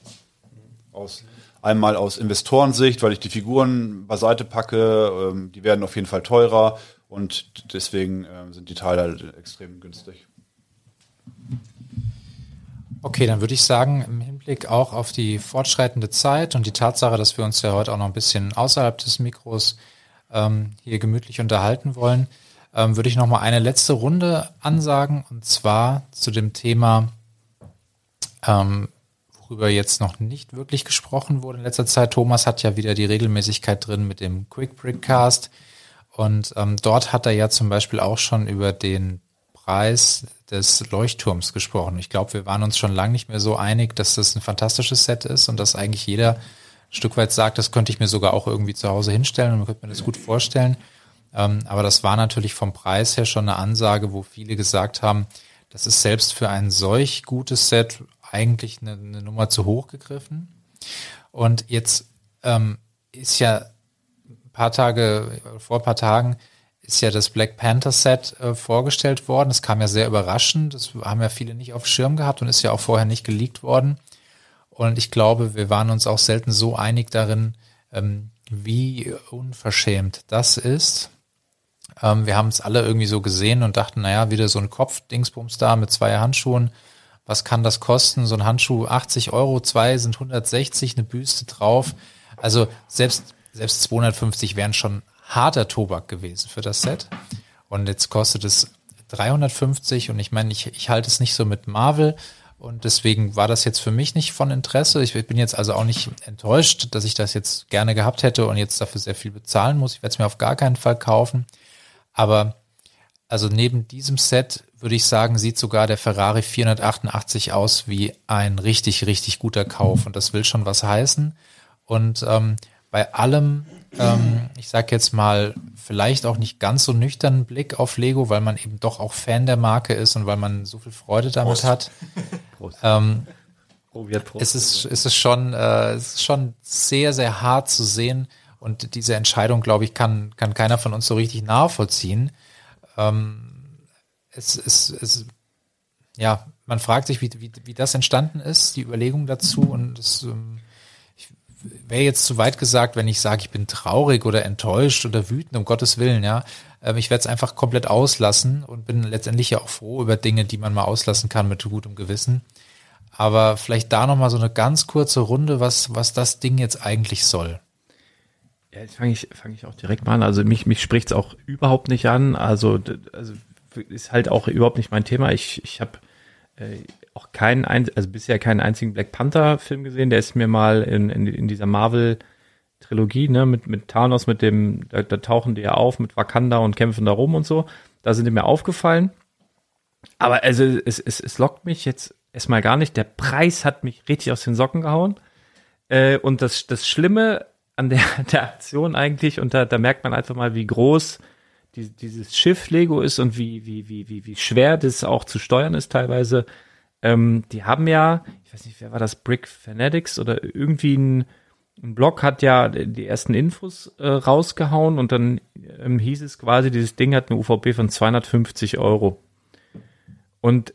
[SPEAKER 2] Aus, einmal aus Investorensicht, weil ich die Figuren beiseite packe, ähm, die werden auf jeden Fall teurer und deswegen ähm, sind die Teile halt extrem günstig.
[SPEAKER 1] Okay, dann würde ich sagen, im Hinblick auch auf die fortschreitende Zeit und die Tatsache, dass wir uns ja heute auch noch ein bisschen außerhalb des Mikros ähm, hier gemütlich unterhalten wollen, ähm, würde ich noch mal eine letzte Runde ansagen und zwar zu dem Thema, ähm, worüber jetzt noch nicht wirklich gesprochen wurde in letzter Zeit. Thomas hat ja wieder die Regelmäßigkeit drin mit dem Quick Brickcast und ähm, dort hat er ja zum Beispiel auch schon über den Preis des Leuchtturms gesprochen. Ich glaube, wir waren uns schon lange nicht mehr so einig, dass das ein fantastisches Set ist und dass eigentlich jeder ein Stück weit sagt, das könnte ich mir sogar auch irgendwie zu Hause hinstellen und man könnte mir das gut vorstellen. Ähm, aber das war natürlich vom Preis her schon eine Ansage, wo viele gesagt haben, das ist selbst für ein solch gutes Set eigentlich eine, eine Nummer zu hoch gegriffen. Und jetzt ähm, ist ja ein paar Tage, vor ein paar Tagen ist ja das Black Panther Set äh, vorgestellt worden. Das kam ja sehr überraschend. Das haben ja viele nicht auf Schirm gehabt und ist ja auch vorher nicht geleakt worden. Und ich glaube, wir waren uns auch selten so einig darin, ähm, wie unverschämt das ist. Ähm, wir haben es alle irgendwie so gesehen und dachten, naja, wieder so ein Kopfdingsbums da mit zwei Handschuhen. Was kann das kosten? So ein Handschuh 80 Euro, zwei sind 160, eine Büste drauf. Also selbst, selbst 250 wären schon harter Tobak gewesen für das Set. Und jetzt kostet es 350 und ich meine, ich, ich halte es nicht so mit Marvel und deswegen war das jetzt für mich nicht von Interesse. Ich bin jetzt also auch nicht enttäuscht, dass ich das jetzt gerne gehabt hätte und jetzt dafür sehr viel bezahlen muss. Ich werde es mir auf gar keinen Fall kaufen. Aber also neben diesem Set würde ich sagen, sieht sogar der Ferrari 488 aus wie ein richtig, richtig guter Kauf. Und das will schon was heißen. Und ähm, bei allem, ähm, ich sage jetzt mal, vielleicht auch nicht ganz so nüchternen Blick auf Lego, weil man eben doch auch Fan der Marke ist und weil man so viel Freude damit Prost. hat. Prost. Ähm, Probiert Prost. Es ist, es ist schon, äh, es ist schon sehr, sehr hart zu sehen und diese Entscheidung, glaube ich, kann, kann keiner von uns so richtig nachvollziehen. Ähm, es, es, es, ja, man fragt sich, wie, wie, wie das entstanden ist, die Überlegung dazu und es, ähm, wäre jetzt zu weit gesagt, wenn ich sage, ich bin traurig oder enttäuscht oder wütend, um Gottes Willen, ja. Ähm, ich werde es einfach komplett auslassen und bin letztendlich ja auch froh über Dinge, die man mal auslassen kann mit gutem Gewissen. Aber vielleicht da nochmal so eine ganz kurze Runde, was, was das Ding jetzt eigentlich soll.
[SPEAKER 3] Ja, jetzt fange ich, fang ich auch direkt mal an. Also mich, mich spricht es auch überhaupt nicht an. Also, also ist halt auch überhaupt nicht mein Thema. Ich, ich habe äh, auch keinen, also bisher keinen einzigen Black Panther Film gesehen. Der ist mir mal in, in, in dieser Marvel Trilogie, ne, mit, mit Thanos, mit dem, da, da tauchen die ja auf mit Wakanda und kämpfen da rum und so. Da sind die mir aufgefallen. Aber also es, es, es lockt mich jetzt erstmal gar nicht. Der Preis hat mich richtig aus den Socken gehauen. Äh, und das, das Schlimme an der, der Aktion eigentlich, und da, da merkt man einfach mal, wie groß die, dieses Schiff Lego ist und wie, wie, wie, wie, wie schwer das auch zu steuern ist teilweise. Ähm, die haben ja, ich weiß nicht, wer war das, Brick Fanatics oder irgendwie ein, ein Blog hat ja die ersten Infos äh, rausgehauen und dann ähm, hieß es quasi, dieses Ding hat eine UVP von 250 Euro. Und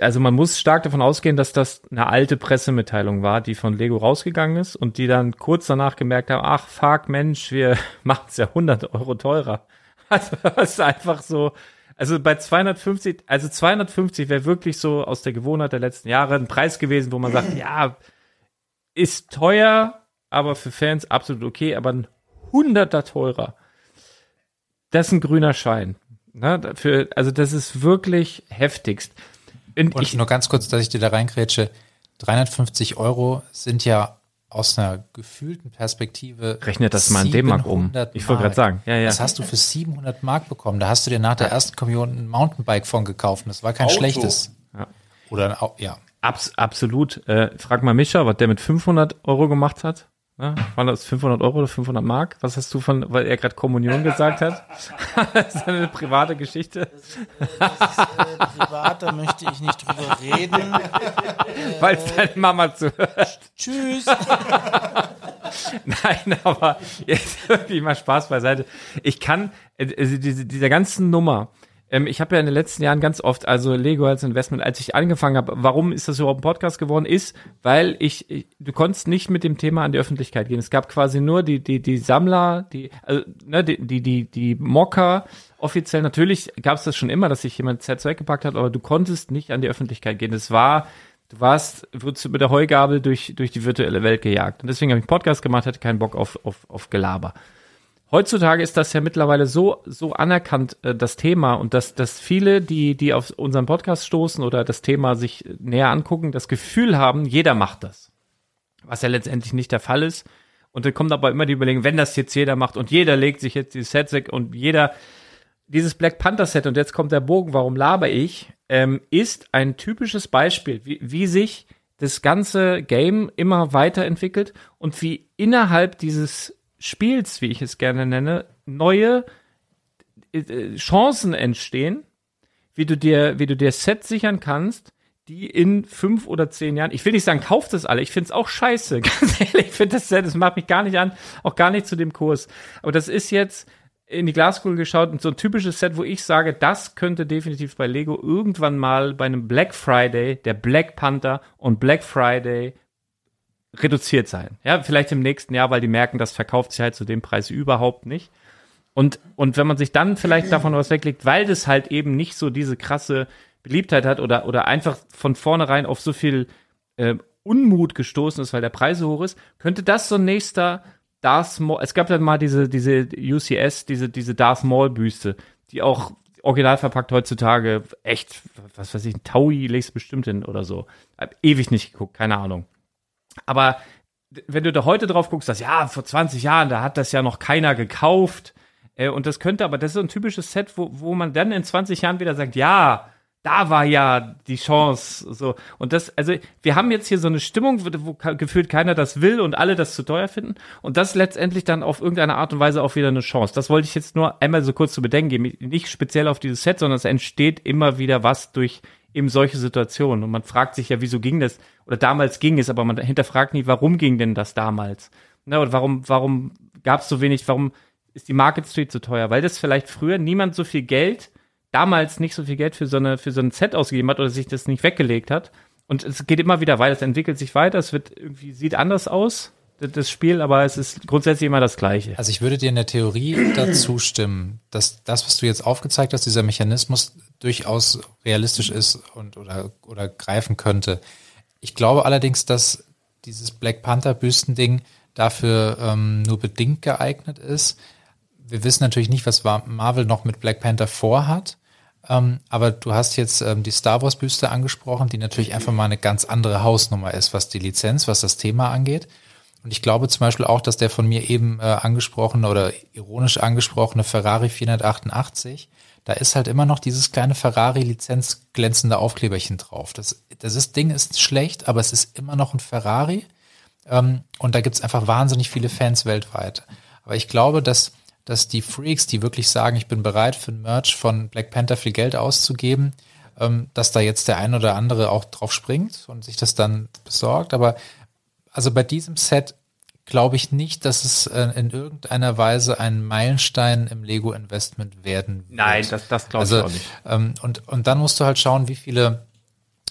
[SPEAKER 3] also man muss stark davon ausgehen, dass das eine alte Pressemitteilung war, die von Lego rausgegangen ist und die dann kurz danach gemerkt haben, ach fuck Mensch, wir machen es ja 100 Euro teurer. Also das ist einfach so, also bei 250, also 250 wäre wirklich so aus der Gewohnheit der letzten Jahre ein Preis gewesen, wo man sagt, ja, ist teuer, aber für Fans absolut okay, aber ein Hunderter teurer. Das ist ein grüner Schein. Ne, für, also das ist wirklich heftigst.
[SPEAKER 1] Und, Und ich, nur ganz kurz, dass ich dir da reinkrätsche, 350 Euro sind ja aus einer gefühlten Perspektive.
[SPEAKER 3] Rechnet das mal in D-Mark um. Ich wollte gerade sagen.
[SPEAKER 1] Ja, ja. Das hast du für 700 Mark bekommen. Da hast du dir nach der ersten Kommunion ein Mountainbike von gekauft. Und das war kein Auto. schlechtes. Ja. Oder ein, ja.
[SPEAKER 3] Abs absolut. Äh, frag mal Mischa, was der mit 500 Euro gemacht hat. Ja, waren das 500 Euro oder 500 Mark? Was hast du von, weil er gerade Kommunion gesagt hat? das ist eine private Geschichte. Das ist, äh, das ist
[SPEAKER 4] äh, privat, da möchte ich nicht drüber reden.
[SPEAKER 3] weil es deine Mama zuhört.
[SPEAKER 4] Tschüss.
[SPEAKER 3] Nein, aber jetzt wirklich mal Spaß beiseite. Ich kann, äh, also diese, dieser ganzen Nummer, ähm, ich habe ja in den letzten Jahren ganz oft, also Lego als Investment, als ich angefangen habe, warum ist das überhaupt ein Podcast geworden, ist, weil ich, ich, du konntest nicht mit dem Thema an die Öffentlichkeit gehen. Es gab quasi nur die, die, die Sammler, die, also, ne, die, die, die, die Mocker, offiziell, natürlich gab es das schon immer, dass sich jemand Sets weggepackt hat, aber du konntest nicht an die Öffentlichkeit gehen. Das war, du warst, wurdest mit der Heugabel durch, durch die virtuelle Welt gejagt. Und deswegen habe ich einen Podcast gemacht, hatte keinen Bock auf, auf, auf Gelaber heutzutage ist das ja mittlerweile so, so anerkannt, äh, das Thema, und dass, dass viele, die, die auf unseren Podcast stoßen oder das Thema sich näher angucken, das Gefühl haben, jeder macht das. Was ja letztendlich nicht der Fall ist. Und dann kommt aber immer die Überlegung, wenn das jetzt jeder macht und jeder legt sich jetzt dieses Set weg und jeder, dieses Black Panther Set, und jetzt kommt der Bogen, warum laber ich, ähm, ist ein typisches Beispiel, wie, wie sich das ganze Game immer weiterentwickelt und wie innerhalb dieses Spiels, wie ich es gerne nenne, neue äh, Chancen entstehen, wie du dir, wie du dir Set sichern kannst, die in fünf oder zehn Jahren, ich will nicht sagen, kauft es alle, ich finde es auch scheiße, ganz ehrlich, ich finde das Set, das macht mich gar nicht an, auch gar nicht zu dem Kurs. Aber das ist jetzt in die Glaskugel geschaut und so ein typisches Set, wo ich sage, das könnte definitiv bei Lego irgendwann mal bei einem Black Friday, der Black Panther und Black Friday reduziert sein. Ja, vielleicht im nächsten Jahr, weil die merken, das verkauft sich halt zu dem Preis überhaupt nicht. Und, und wenn man sich dann vielleicht davon was weglegt, weil das halt eben nicht so diese krasse Beliebtheit hat oder, oder einfach von vornherein auf so viel äh, Unmut gestoßen ist, weil der Preis so hoch ist, könnte das so ein nächster Darth Maul, es gab dann mal diese, diese UCS, diese, diese Darth Maul Büste, die auch original verpackt heutzutage echt, was weiß ich, ein Taui legst bestimmt hin oder so. Hab ewig nicht geguckt, keine Ahnung. Aber wenn du da heute drauf guckst, dass ja, vor 20 Jahren, da hat das ja noch keiner gekauft. Äh, und das könnte aber, das ist so ein typisches Set, wo, wo man dann in 20 Jahren wieder sagt, ja, da war ja die Chance, so. Und das, also, wir haben jetzt hier so eine Stimmung, wo, gefühlt keiner das will und alle das zu teuer finden. Und das letztendlich dann auf irgendeine Art und Weise auch wieder eine Chance. Das wollte ich jetzt nur einmal so kurz zu bedenken geben. Nicht speziell auf dieses Set, sondern es entsteht immer wieder was durch eben solche Situationen. Und man fragt sich ja, wieso ging das? Oder damals ging es, aber man hinterfragt nie, warum ging denn das damals? Na, und warum, warum gab es so wenig, warum ist die Market Street so teuer? Weil das vielleicht früher niemand so viel Geld damals nicht so viel Geld für so, eine, für so ein Set ausgegeben hat oder sich das nicht weggelegt hat. Und es geht immer wieder weiter, es entwickelt sich weiter, es wird irgendwie, sieht anders aus, das Spiel, aber es ist grundsätzlich immer das Gleiche.
[SPEAKER 1] Also ich würde dir in der Theorie dazu stimmen, dass das, was du jetzt aufgezeigt hast, dieser Mechanismus durchaus realistisch ist und oder, oder greifen könnte. Ich glaube allerdings, dass dieses Black Panther Büstending dafür ähm, nur bedingt geeignet ist. Wir wissen natürlich nicht, was Marvel noch mit Black Panther vorhat. Ähm, aber du hast jetzt ähm, die Star Wars Büste angesprochen, die natürlich einfach mal eine ganz andere Hausnummer ist, was die Lizenz, was das Thema angeht. Und ich glaube zum Beispiel auch, dass der von mir eben äh, angesprochene oder ironisch angesprochene Ferrari 488, da ist halt immer noch dieses kleine Ferrari-Lizenz glänzende Aufkleberchen drauf. Das, das ist, Ding ist schlecht, aber es ist immer noch ein Ferrari. Ähm, und da gibt's einfach wahnsinnig viele Fans weltweit. Aber ich glaube, dass dass die Freaks, die wirklich sagen, ich bin bereit für ein Merch von Black Panther viel Geld auszugeben, ähm, dass da jetzt der ein oder andere auch drauf springt und sich das dann besorgt. Aber also bei diesem Set glaube ich nicht, dass es äh, in irgendeiner Weise ein Meilenstein im Lego-Investment werden wird.
[SPEAKER 3] Nein, das, das glaube
[SPEAKER 1] also,
[SPEAKER 3] ich auch nicht.
[SPEAKER 1] Ähm, und, und dann musst du halt schauen, wie viele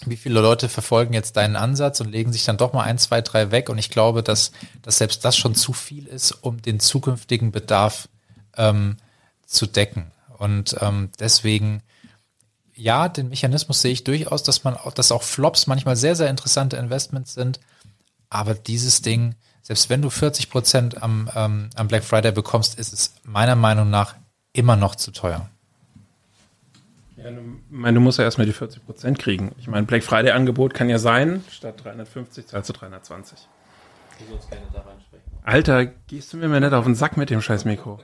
[SPEAKER 1] wie viele Leute verfolgen jetzt deinen Ansatz und legen sich dann doch mal ein, zwei, drei weg. Und ich glaube, dass, dass selbst das schon zu viel ist, um den zukünftigen Bedarf ähm, zu decken. Und ähm, deswegen, ja, den Mechanismus sehe ich durchaus, dass man auch, dass auch Flops manchmal sehr, sehr interessante Investments sind. Aber dieses Ding, selbst wenn du 40 Prozent am, ähm, am Black Friday bekommst, ist es meiner Meinung nach immer noch zu teuer.
[SPEAKER 5] Ja, du, mein, du musst ja erstmal die 40 Prozent kriegen. Ich meine, Black Friday Angebot kann ja sein, statt 350 zahlst du 320. Du sollst gerne da reinsprechen. Alter, gehst du mir mal nicht auf den Sack mit dem scheiß Mikro.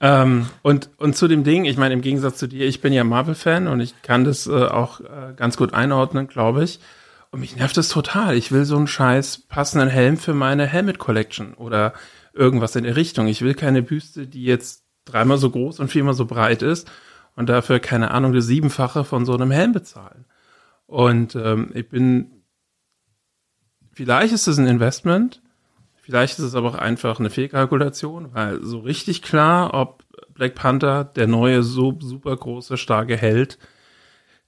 [SPEAKER 5] Ähm, und, und zu dem Ding, ich meine, im Gegensatz zu dir, ich bin ja Marvel-Fan und ich kann das äh, auch äh, ganz gut einordnen, glaube ich. Und mich nervt das total. Ich will so einen scheiß passenden Helm für meine Helmet Collection oder irgendwas in der Richtung. Ich will keine Büste, die jetzt dreimal so groß und viermal so breit ist und dafür, keine Ahnung, das Siebenfache von so einem Helm bezahlen. Und ähm, ich bin, vielleicht ist es ein Investment, Vielleicht ist es aber auch einfach eine Fehlkalkulation, weil so richtig klar, ob Black Panther der neue, so super große, starke Held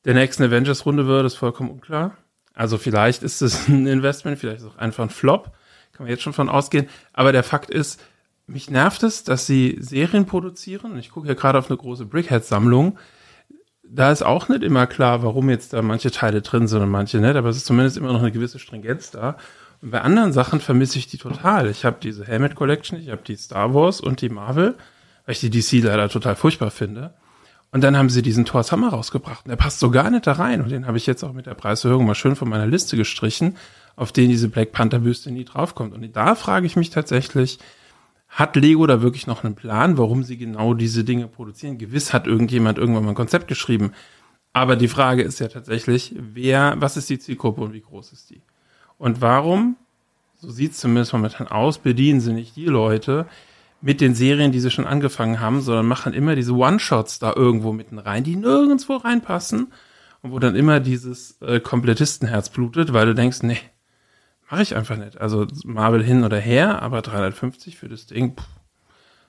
[SPEAKER 5] der nächsten Avengers-Runde wird, ist vollkommen unklar. Also vielleicht ist es ein Investment, vielleicht ist es auch einfach ein Flop. Kann man jetzt schon von ausgehen. Aber der Fakt ist, mich nervt es, dass sie Serien produzieren. Ich gucke hier gerade auf eine große Brickhead-Sammlung. Da ist auch nicht immer klar, warum jetzt da manche Teile drin sind und manche nicht, aber es ist zumindest immer noch eine gewisse Stringenz da. Und bei anderen Sachen vermisse ich die total. Ich habe diese Helmet Collection, ich habe die Star Wars und die Marvel, weil ich die DC leider total furchtbar finde. Und dann haben sie diesen Thor Hammer rausgebracht. Und der passt so gar nicht da rein. Und den habe ich jetzt auch mit der Preiserhöhung mal schön von meiner Liste gestrichen, auf den diese Black Panther Büste nie draufkommt. Und da frage ich mich tatsächlich, hat Lego da wirklich noch einen Plan, warum sie genau diese Dinge produzieren? Gewiss hat irgendjemand irgendwann mal ein Konzept geschrieben. Aber die Frage ist ja tatsächlich, wer, was ist die Zielgruppe und wie groß ist die? Und warum, so sieht es zumindest momentan aus, bedienen sie nicht die Leute mit den Serien, die sie schon angefangen haben, sondern machen immer diese One-Shots da irgendwo mitten rein, die nirgendwo reinpassen und wo dann immer dieses äh, Komplettistenherz blutet, weil du denkst, nee, mache ich einfach nicht. Also Marvel hin oder her, aber 350 für das Ding, pff,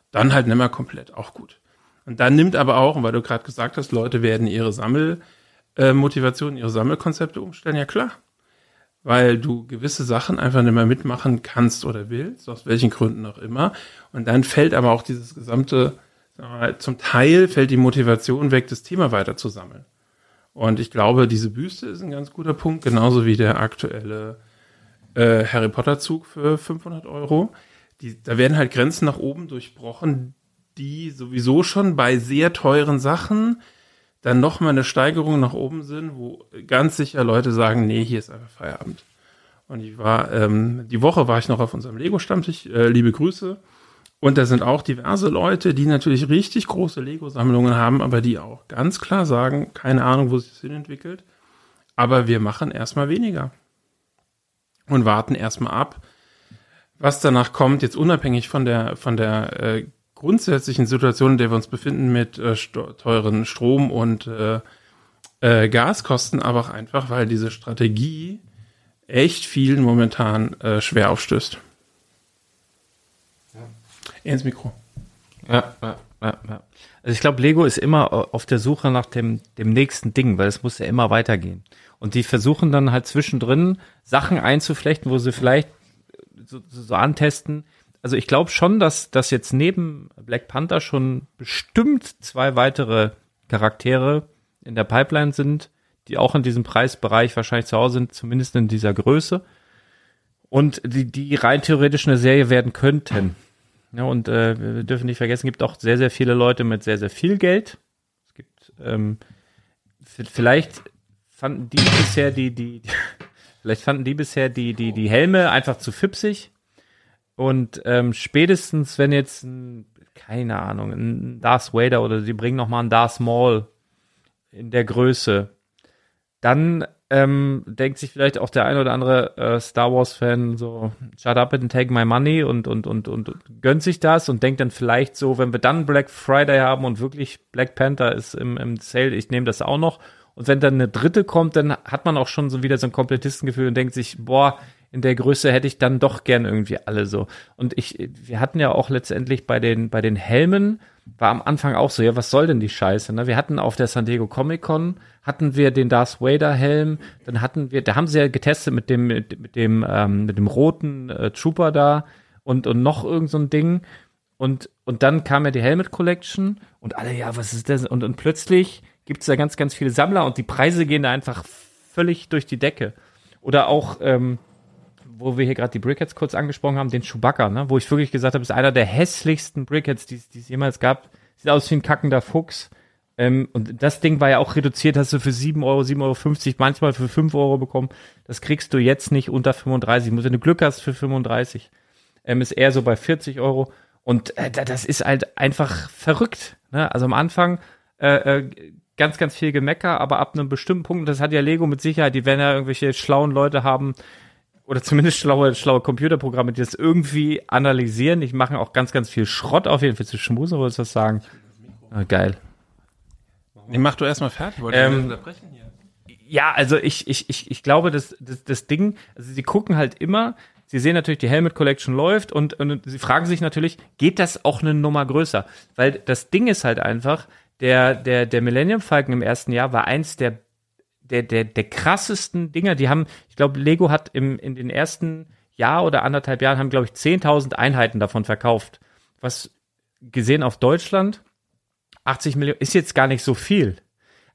[SPEAKER 5] dann halt nimmer komplett, auch gut. Und dann nimmt aber auch, weil du gerade gesagt hast, Leute werden ihre Sammelmotivation, äh, ihre Sammelkonzepte umstellen, ja klar weil du gewisse Sachen einfach nicht mehr mitmachen kannst oder willst, aus welchen Gründen auch immer. Und dann fällt aber auch dieses gesamte zum Teil fällt die Motivation weg, das Thema weiter zu sammeln. Und ich glaube, diese Büste ist ein ganz guter Punkt, genauso wie der aktuelle äh, Harry Potter Zug für 500 Euro. Die, da werden halt Grenzen nach oben durchbrochen, die sowieso schon bei sehr teuren Sachen dann nochmal eine Steigerung nach oben sind, wo ganz sicher Leute sagen, nee, hier ist einfach Feierabend. Und ich war, ähm, die Woche war ich noch auf unserem Lego-Stammtisch, äh, liebe Grüße. Und da sind auch diverse Leute, die natürlich richtig große Lego-Sammlungen haben, aber die auch ganz klar sagen, keine Ahnung, wo sich das hin entwickelt. Aber wir machen erstmal weniger. Und warten erstmal ab, was danach kommt, jetzt unabhängig von der, von der äh, grundsätzlichen Situation, in der wir uns befinden mit äh, teuren Strom- und äh, äh, Gaskosten, aber auch einfach, weil diese Strategie echt vielen momentan äh, schwer aufstößt. Ja. Ins Mikro.
[SPEAKER 3] Ja, ja, ja, ja. Also ich glaube, Lego ist immer auf der Suche nach dem, dem nächsten Ding, weil es muss ja immer weitergehen. Und die versuchen dann halt zwischendrin Sachen einzuflechten, wo sie vielleicht so, so antesten. Also ich glaube schon, dass, dass jetzt neben Black Panther schon bestimmt zwei weitere Charaktere in der Pipeline sind, die auch in diesem Preisbereich wahrscheinlich zu Hause sind, zumindest in dieser Größe. Und die, die rein theoretisch eine Serie werden könnten. Ja, und äh, wir dürfen nicht vergessen, es gibt auch sehr, sehr viele Leute mit sehr, sehr viel Geld. Es gibt ähm, vielleicht fanden die bisher die, die, die vielleicht fanden die bisher die, die, die Helme einfach zu fipsig. Und ähm, spätestens, wenn jetzt ein, keine Ahnung, ein Darth Vader oder sie bringen noch mal einen Darth Maul in der Größe, dann ähm, denkt sich vielleicht auch der ein oder andere äh, Star Wars-Fan so, shut up and take my money und, und, und, und, und gönnt sich das und denkt dann vielleicht so, wenn wir dann Black Friday haben und wirklich Black Panther ist im, im Sale, ich nehme das auch noch. Und wenn dann eine dritte kommt, dann hat man auch schon so wieder so ein Komplettistengefühl und denkt sich, boah, in der Größe hätte ich dann doch gern irgendwie alle so. Und ich, wir hatten ja auch letztendlich bei den, bei den Helmen, war am Anfang auch so, ja, was soll denn die Scheiße? Ne? Wir hatten auf der San Diego Comic Con, hatten wir den Darth Vader Helm, dann hatten wir, da haben sie ja getestet mit dem, mit, mit dem, ähm, mit dem roten äh, Trooper da und, und noch irgend so ein Ding. Und, und dann kam ja die Helmet Collection und alle, ja, was ist das? Und, und plötzlich gibt es da ganz, ganz viele Sammler und die Preise gehen da einfach völlig durch die Decke. Oder auch, ähm, wo wir hier gerade die Brickheads kurz angesprochen haben, den Chewbacca, ne? wo ich wirklich gesagt habe, ist einer der hässlichsten Brickheads, die es jemals gab. Sieht aus wie ein kackender Fuchs. Ähm, und das Ding war ja auch reduziert, hast du für 7 Euro, 7,50 Euro, manchmal für 5 Euro bekommen. Das kriegst du jetzt nicht unter 35. Muss, wenn du Glück hast, für 35. Ähm, ist eher so bei 40 Euro. Und äh, das ist halt einfach verrückt. Ne? Also am Anfang äh, äh, ganz, ganz viel Gemecker, aber ab einem bestimmten Punkt, das hat ja Lego mit Sicherheit, die werden ja irgendwelche schlauen Leute haben, oder zumindest schlaue, schlaue Computerprogramme, die das irgendwie analysieren. Die machen auch ganz, ganz viel Schrott auf jeden Fall zu schmusen, wolltest du das sagen? Ah, geil.
[SPEAKER 5] Nee, mach du erstmal fertig, wollte
[SPEAKER 3] ähm, unterbrechen hier. Ja, also ich, ich, ich, ich glaube, das, das, das Ding, also sie gucken halt immer, sie sehen natürlich, die Helmet Collection läuft und, und sie fragen sich natürlich, geht das auch eine Nummer größer? Weil das Ding ist halt einfach, der, der, der Millennium Falcon im ersten Jahr war eins der der, der, der krassesten Dinger, die haben, ich glaube, Lego hat im, in den ersten Jahr oder anderthalb Jahren haben, glaube ich, 10.000 Einheiten davon verkauft. Was gesehen auf Deutschland, 80 Millionen, ist jetzt gar nicht so viel.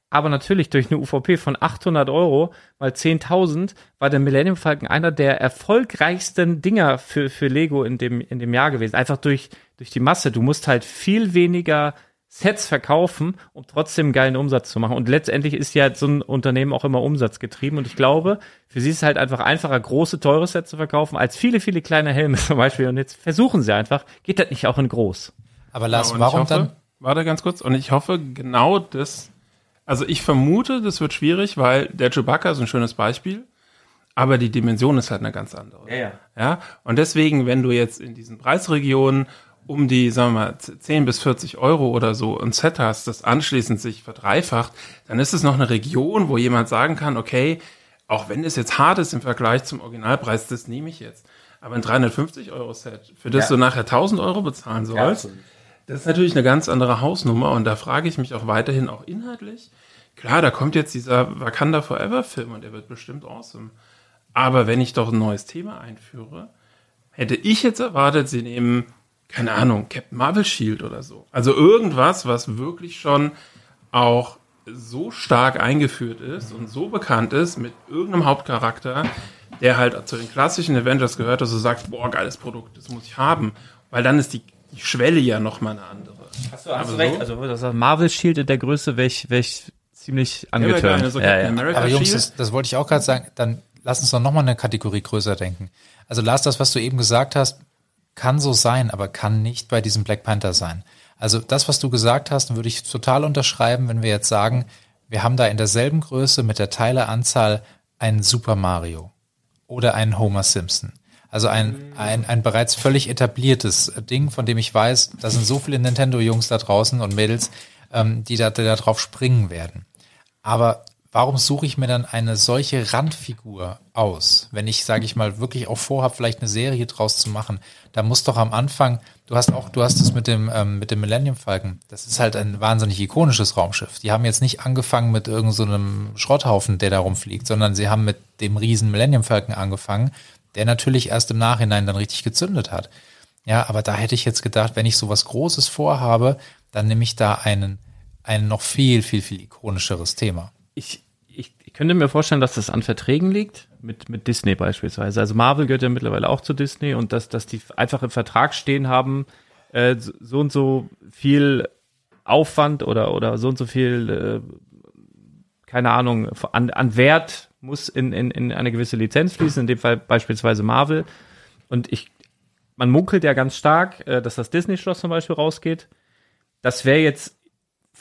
[SPEAKER 3] Aber natürlich durch eine UVP von 800 Euro mal 10.000 war der Millennium Falcon einer der erfolgreichsten Dinger für, für Lego in dem, in dem Jahr gewesen. Einfach durch, durch die Masse. Du musst halt viel weniger Sets verkaufen, um trotzdem einen geilen Umsatz zu machen. Und letztendlich ist ja so ein Unternehmen auch immer umsatzgetrieben. Und ich glaube, für sie ist es halt einfach einfacher, große, teure Sets zu verkaufen, als viele, viele kleine Helme zum Beispiel. Und jetzt versuchen sie einfach, geht das nicht auch in groß?
[SPEAKER 1] Aber Lars, ja, warum
[SPEAKER 5] hoffe,
[SPEAKER 1] dann?
[SPEAKER 5] Warte ganz kurz. Und ich hoffe, genau das, also ich vermute, das wird schwierig, weil der Chewbacca ist ein schönes Beispiel. Aber die Dimension ist halt eine ganz andere.
[SPEAKER 3] Ja, ja.
[SPEAKER 5] ja? Und deswegen, wenn du jetzt in diesen Preisregionen um die, sagen wir mal, 10 bis 40 Euro oder so ein Set hast, das anschließend sich verdreifacht, dann ist es noch eine Region, wo jemand sagen kann, okay, auch wenn es jetzt hart ist im Vergleich zum Originalpreis, das nehme ich jetzt. Aber ein 350 Euro Set, für das ja. du nachher 1000 Euro bezahlen sollst, ja, das ist natürlich eine ganz andere Hausnummer und da frage ich mich auch weiterhin auch inhaltlich. Klar, da kommt jetzt dieser Wakanda Forever Film und der wird bestimmt awesome. Aber wenn ich doch ein neues Thema einführe, hätte ich jetzt erwartet, sie nehmen keine Ahnung, Captain Marvel Shield oder so. Also irgendwas, was wirklich schon auch so stark eingeführt ist und so bekannt ist mit irgendeinem Hauptcharakter, der halt zu den klassischen Avengers gehört, dass du sagst, boah, geiles Produkt, das muss ich haben. Weil dann ist die, die Schwelle ja nochmal eine andere.
[SPEAKER 3] Hast du, hast du recht. Also das Marvel Shield in der Größe wäre ich, wär ich ziemlich angetönt.
[SPEAKER 5] So
[SPEAKER 3] ja, ja.
[SPEAKER 1] Aber Jungs, das, das wollte ich auch gerade sagen, dann lass uns doch nochmal eine Kategorie größer denken. Also Lars, das, was du eben gesagt hast, kann so sein, aber kann nicht bei diesem Black Panther sein. Also das, was du gesagt hast, würde ich total unterschreiben, wenn wir jetzt sagen, wir haben da in derselben Größe mit der Teileanzahl einen Super Mario oder einen Homer Simpson. Also ein, ein, ein bereits völlig etabliertes Ding, von dem ich weiß, da sind so viele Nintendo-Jungs da draußen und Mädels, ähm, die da, die da drauf springen werden. Aber warum suche ich mir dann eine solche Randfigur aus, wenn ich, sage ich mal, wirklich auch vorhabe, vielleicht eine Serie draus zu machen? Da muss doch am Anfang, du hast auch, du hast es mit dem ähm, mit dem Millennium Falcon. Das ist halt ein wahnsinnig ikonisches Raumschiff. Die haben jetzt nicht angefangen mit irgendeinem so Schrotthaufen, der da rumfliegt, sondern sie haben mit dem riesen Millennium Falcon angefangen, der natürlich erst im Nachhinein dann richtig gezündet hat. Ja, aber da hätte ich jetzt gedacht, wenn ich sowas Großes vorhabe, dann nehme ich da einen ein noch viel, viel, viel ikonischeres Thema.
[SPEAKER 3] Ich, ich, könnte mir vorstellen, dass das an Verträgen liegt, mit, mit Disney beispielsweise. Also Marvel gehört ja mittlerweile auch zu Disney und dass, dass die einfach im Vertrag stehen haben, äh, so und so viel Aufwand oder, oder so und so viel, äh, keine Ahnung, an, an Wert muss in, in, in eine gewisse Lizenz fließen, in dem Fall beispielsweise Marvel. Und ich, man munkelt ja ganz stark, äh, dass das Disney-Schloss zum Beispiel rausgeht. Das wäre jetzt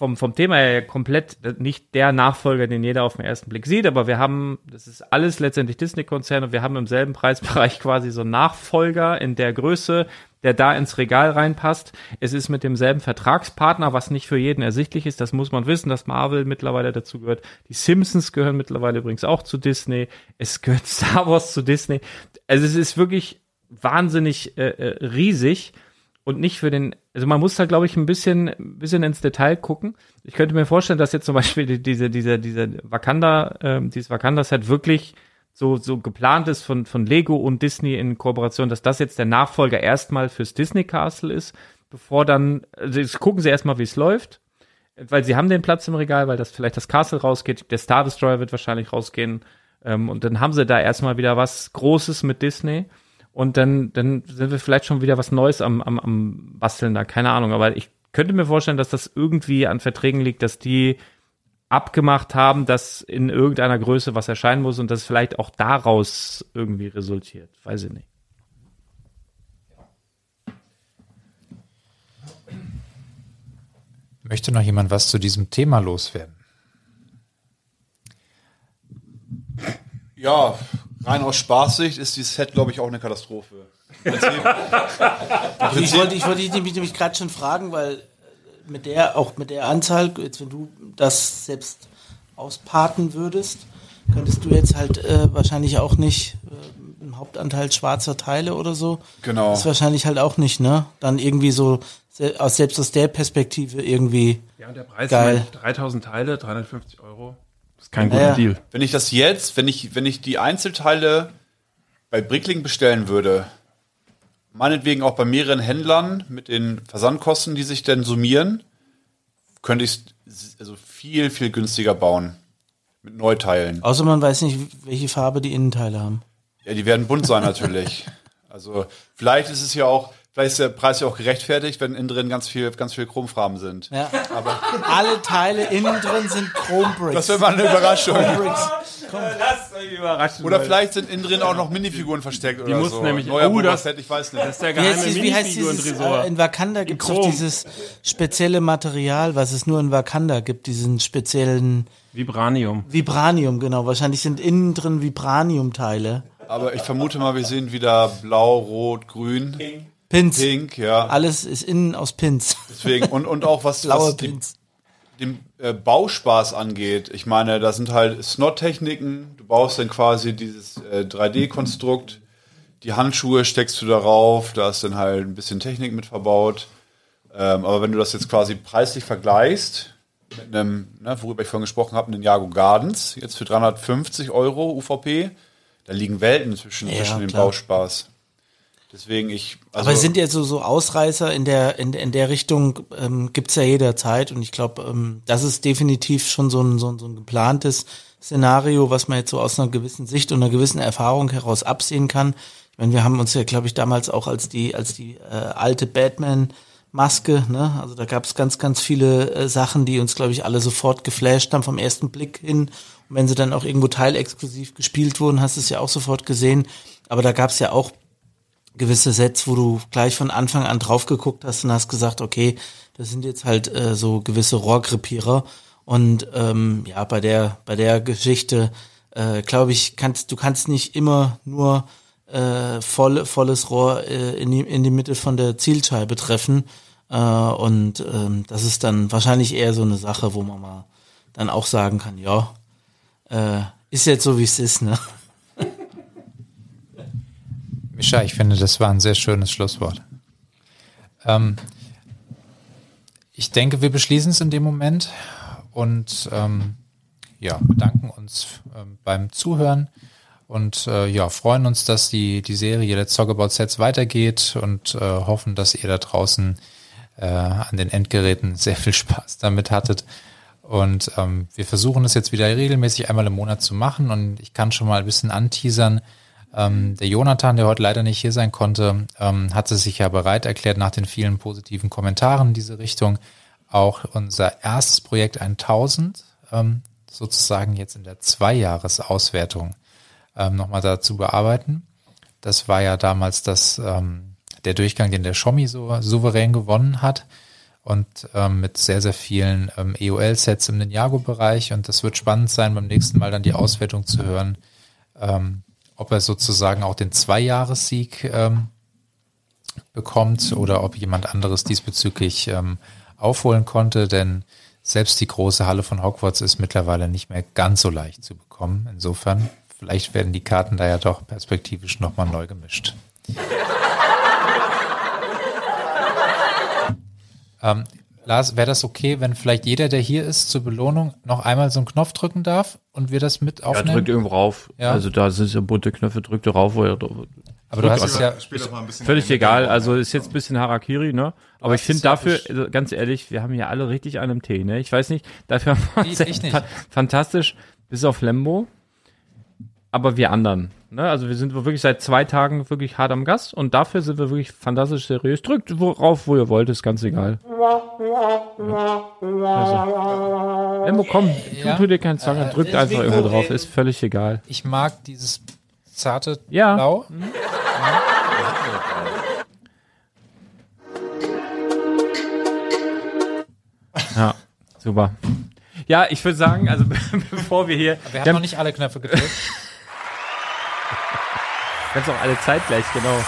[SPEAKER 3] vom, vom Thema her komplett nicht der Nachfolger, den jeder auf den ersten Blick sieht, aber wir haben, das ist alles letztendlich Disney-Konzern und wir haben im selben Preisbereich quasi so einen Nachfolger in der Größe, der da ins Regal reinpasst. Es ist mit demselben Vertragspartner, was nicht für jeden ersichtlich ist. Das muss man wissen, dass Marvel mittlerweile dazu gehört. Die Simpsons gehören mittlerweile übrigens auch zu Disney. Es gehört Star Wars zu Disney. Also es ist wirklich wahnsinnig äh, äh riesig und nicht für den, also man muss da glaube ich ein bisschen, ein bisschen ins Detail gucken. Ich könnte mir vorstellen, dass jetzt zum Beispiel diese, diese, diese Wakanda, ähm, dieses Wakanda-Set wirklich so, so geplant ist von, von Lego und Disney in Kooperation, dass das jetzt der Nachfolger erstmal fürs Disney Castle ist, bevor dann, also jetzt gucken sie erstmal, wie es läuft, weil sie haben den Platz im Regal, weil das vielleicht das Castle rausgeht, der Star Destroyer wird wahrscheinlich rausgehen, ähm, und dann haben sie da erstmal wieder was Großes mit Disney. Und dann, dann sind wir vielleicht schon wieder was Neues am, am, am Basteln da, keine Ahnung. Aber ich könnte mir vorstellen, dass das irgendwie an Verträgen liegt, dass die abgemacht haben, dass in irgendeiner Größe was erscheinen muss und das vielleicht auch daraus irgendwie resultiert. Weiß ich nicht.
[SPEAKER 1] Möchte noch jemand was zu diesem Thema loswerden?
[SPEAKER 2] Ja, rein aus Spaßsicht ist dieses Set, glaube ich, auch eine Katastrophe.
[SPEAKER 4] Also ich wollte, ich wollte dich nämlich, nämlich gerade schon fragen, weil mit der, auch mit der Anzahl, jetzt wenn du das selbst auspaten würdest, könntest du jetzt halt äh, wahrscheinlich auch nicht äh, einen Hauptanteil schwarzer Teile oder so.
[SPEAKER 2] Genau.
[SPEAKER 4] Das ist wahrscheinlich halt auch nicht, ne? Dann irgendwie so, aus, selbst aus der Perspektive irgendwie.
[SPEAKER 5] Ja, und der Preis
[SPEAKER 4] Geil.
[SPEAKER 5] ist 3000 Teile, 350 Euro. Das ist kein guter
[SPEAKER 4] Ja.
[SPEAKER 5] Deal.
[SPEAKER 2] Wenn ich das jetzt, wenn ich, wenn ich die Einzelteile bei Brickling bestellen würde, meinetwegen auch bei mehreren Händlern mit den Versandkosten, die sich dann summieren, könnte ich es also viel, viel günstiger bauen. Mit Neuteilen.
[SPEAKER 4] Außer man weiß nicht, welche Farbe die Innenteile haben.
[SPEAKER 2] Ja, die werden bunt sein natürlich. Also vielleicht ist es ja auch, vielleicht ist der Preis ja auch gerechtfertigt, wenn innen drin ganz viel, ganz viel Chromfarben sind.
[SPEAKER 4] Ja. Aber alle Teile innen drin sind Chrome
[SPEAKER 2] Das wäre mal eine Überraschung.
[SPEAKER 3] Lasst euch überraschen.
[SPEAKER 2] Oder vielleicht sind innen drin auch noch Minifiguren versteckt oder
[SPEAKER 5] muss
[SPEAKER 2] so.
[SPEAKER 5] nämlich-
[SPEAKER 2] Neuer
[SPEAKER 5] oh,
[SPEAKER 2] Boba
[SPEAKER 5] das-
[SPEAKER 2] Fett, ich weiß nicht.
[SPEAKER 5] Das ist der
[SPEAKER 4] Wie
[SPEAKER 5] geheime
[SPEAKER 4] heißt, dieses, wie heißt dieses,
[SPEAKER 5] Minifiguren-Tresor.
[SPEAKER 4] äh, in Wakanda gibt es doch
[SPEAKER 5] Chrom.
[SPEAKER 4] dieses spezielle Material, was es nur in Wakanda gibt, diesen speziellen
[SPEAKER 5] Vibranium.
[SPEAKER 4] Vibranium, genau. Wahrscheinlich sind innen drin Vibranium-Teile.
[SPEAKER 2] Aber ich vermute mal, wir sehen wieder blau, rot, grün,
[SPEAKER 4] Pins.
[SPEAKER 2] pink, ja.
[SPEAKER 4] Alles ist innen aus Pins.
[SPEAKER 2] Deswegen, und, und auch was,
[SPEAKER 4] Blaue
[SPEAKER 2] was die, den äh, Bauspaß angeht. Ich meine, da sind halt Snot-Techniken. Du baust dann quasi dieses äh, 3D-Konstrukt. Die Handschuhe steckst du darauf. Da ist dann halt ein bisschen Technik mit verbaut. Ähm, aber wenn du das jetzt quasi preislich vergleichst mit einem, ne, worüber ich vorhin gesprochen habe, einem Jago Gardens, jetzt für 350 Euro UVP, da liegen Welten zwischen,
[SPEAKER 4] Ja,
[SPEAKER 2] zwischen dem. Bauspaß. Deswegen ich. Also
[SPEAKER 4] Aber es sind ja so, so Ausreißer in der, in, in der Richtung, ähm, gibt's ja jederzeit. Und ich glaube, ähm, das ist definitiv schon so ein, so, ein, so ein geplantes Szenario, was man jetzt so aus einer gewissen Sicht und einer gewissen Erfahrung heraus absehen kann. Ich meine, wir haben uns ja, glaube ich, damals auch als die, als die äh, alte Batman Maske, ne? Also da gab es ganz, ganz viele äh, Sachen, die uns, glaube ich, alle sofort geflasht haben vom ersten Blick hin. Und wenn sie dann auch irgendwo teilexklusiv gespielt wurden, hast du es ja auch sofort gesehen. Aber da gab es ja auch gewisse Sets, wo du gleich von Anfang an drauf geguckt hast und hast gesagt, okay, das sind jetzt halt äh, so gewisse Rohrkrepierer. Und ähm, ja, bei der, bei der Geschichte, äh, glaube ich, kannst du kannst nicht immer nur äh, voll, volles Rohr äh, in, die, in die Mitte von der Zielscheibe treffen. Äh, und ähm, das ist dann wahrscheinlich eher so eine Sache, wo man mal dann auch sagen kann, ja, äh, ist jetzt so, wie es ist, ne?
[SPEAKER 1] Mischa, ich finde, das war ein sehr schönes Schlusswort. Ähm, ich denke, wir beschließen es in dem Moment und ähm, ja, bedanken uns ähm, beim Zuhören und äh, ja, freuen uns, dass die, die Serie Let's Talk About Sets weitergeht und äh, hoffen, dass ihr da draußen äh, an den Endgeräten sehr viel Spaß damit hattet. Und ähm, wir versuchen es jetzt wieder regelmäßig einmal im Monat zu machen und ich kann schon mal ein bisschen anteasern. Ähm, der Jonathan, der heute leider nicht hier sein konnte, ähm, hatte sich ja bereit erklärt nach den vielen positiven Kommentaren in diese Richtung, auch unser erstes Projekt 1000 ähm, sozusagen jetzt in der Zweijahresauswertung ähm, nochmal dazu bearbeiten. Das war ja damals das, ähm, der Durchgang, den der Schommi so souverän gewonnen hat und ähm, mit sehr, sehr vielen ähm, EOL-Sets im Ninjago-Bereich. Und das wird spannend sein, beim nächsten Mal dann die Auswertung zu hören, ähm, ob er sozusagen auch den Zweijahressieg ähm, bekommt oder ob jemand anderes diesbezüglich ähm, aufholen konnte, denn selbst die große Halle von Hogwarts ist mittlerweile nicht mehr ganz so leicht zu bekommen. Insofern, vielleicht werden die Karten da ja doch perspektivisch nochmal neu gemischt. ähm, Lars, wäre das okay, wenn vielleicht jeder, der hier ist, zur Belohnung noch einmal so einen Knopf drücken darf und wir das mit
[SPEAKER 3] Ja,
[SPEAKER 1] aufnehmen?
[SPEAKER 3] drückt irgendwo rauf.
[SPEAKER 1] Ja.
[SPEAKER 3] Also da sind so bunte Knöpfe, drückt rauf, wo ihr
[SPEAKER 1] Aber du hast es ja,
[SPEAKER 6] Spiel doch mal ein bisschen
[SPEAKER 3] Völlig egal, also ist jetzt ein bisschen Harakiri, ne? Aber ich finde
[SPEAKER 1] ja
[SPEAKER 3] dafür, also ganz ehrlich, wir haben hier alle richtig einen im Tee, ne? Ich weiß nicht, dafür haben wir
[SPEAKER 1] Ich-
[SPEAKER 3] uns fantastisch, bis auf Lembo. Aber wir anderen, ne? Also wir sind wirklich seit zwei Tagen wirklich hart am Gast und dafür sind wir wirklich fantastisch seriös. Drückt worauf, wo ihr wollt, ist ganz egal. Also. Lembo, komm,
[SPEAKER 1] Ja.
[SPEAKER 3] tu, tu dir keinen Zwang, an, drückt einfach
[SPEAKER 4] deswegen
[SPEAKER 3] irgendwo drauf, ist völlig egal.
[SPEAKER 1] ich mag dieses zarte
[SPEAKER 3] Ja.
[SPEAKER 1] Blau.
[SPEAKER 3] Ja, super. Ja, ich würde sagen, also bevor wir hier,
[SPEAKER 1] Wir haben noch nicht alle Knöpfe gedrückt.
[SPEAKER 3] Ganz auch alle zeitgleich, genau.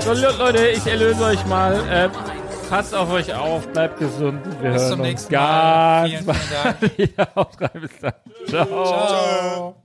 [SPEAKER 3] So, Le- Leute, ich erlöse euch mal. Äh, passt auf euch auf, bleibt gesund. Wir
[SPEAKER 1] Bis
[SPEAKER 3] hören
[SPEAKER 1] zum
[SPEAKER 3] uns
[SPEAKER 1] nächsten Mal.
[SPEAKER 3] ganz
[SPEAKER 1] Vielen, vielen Dank.
[SPEAKER 3] bis dann. Ciao.
[SPEAKER 1] Ciao.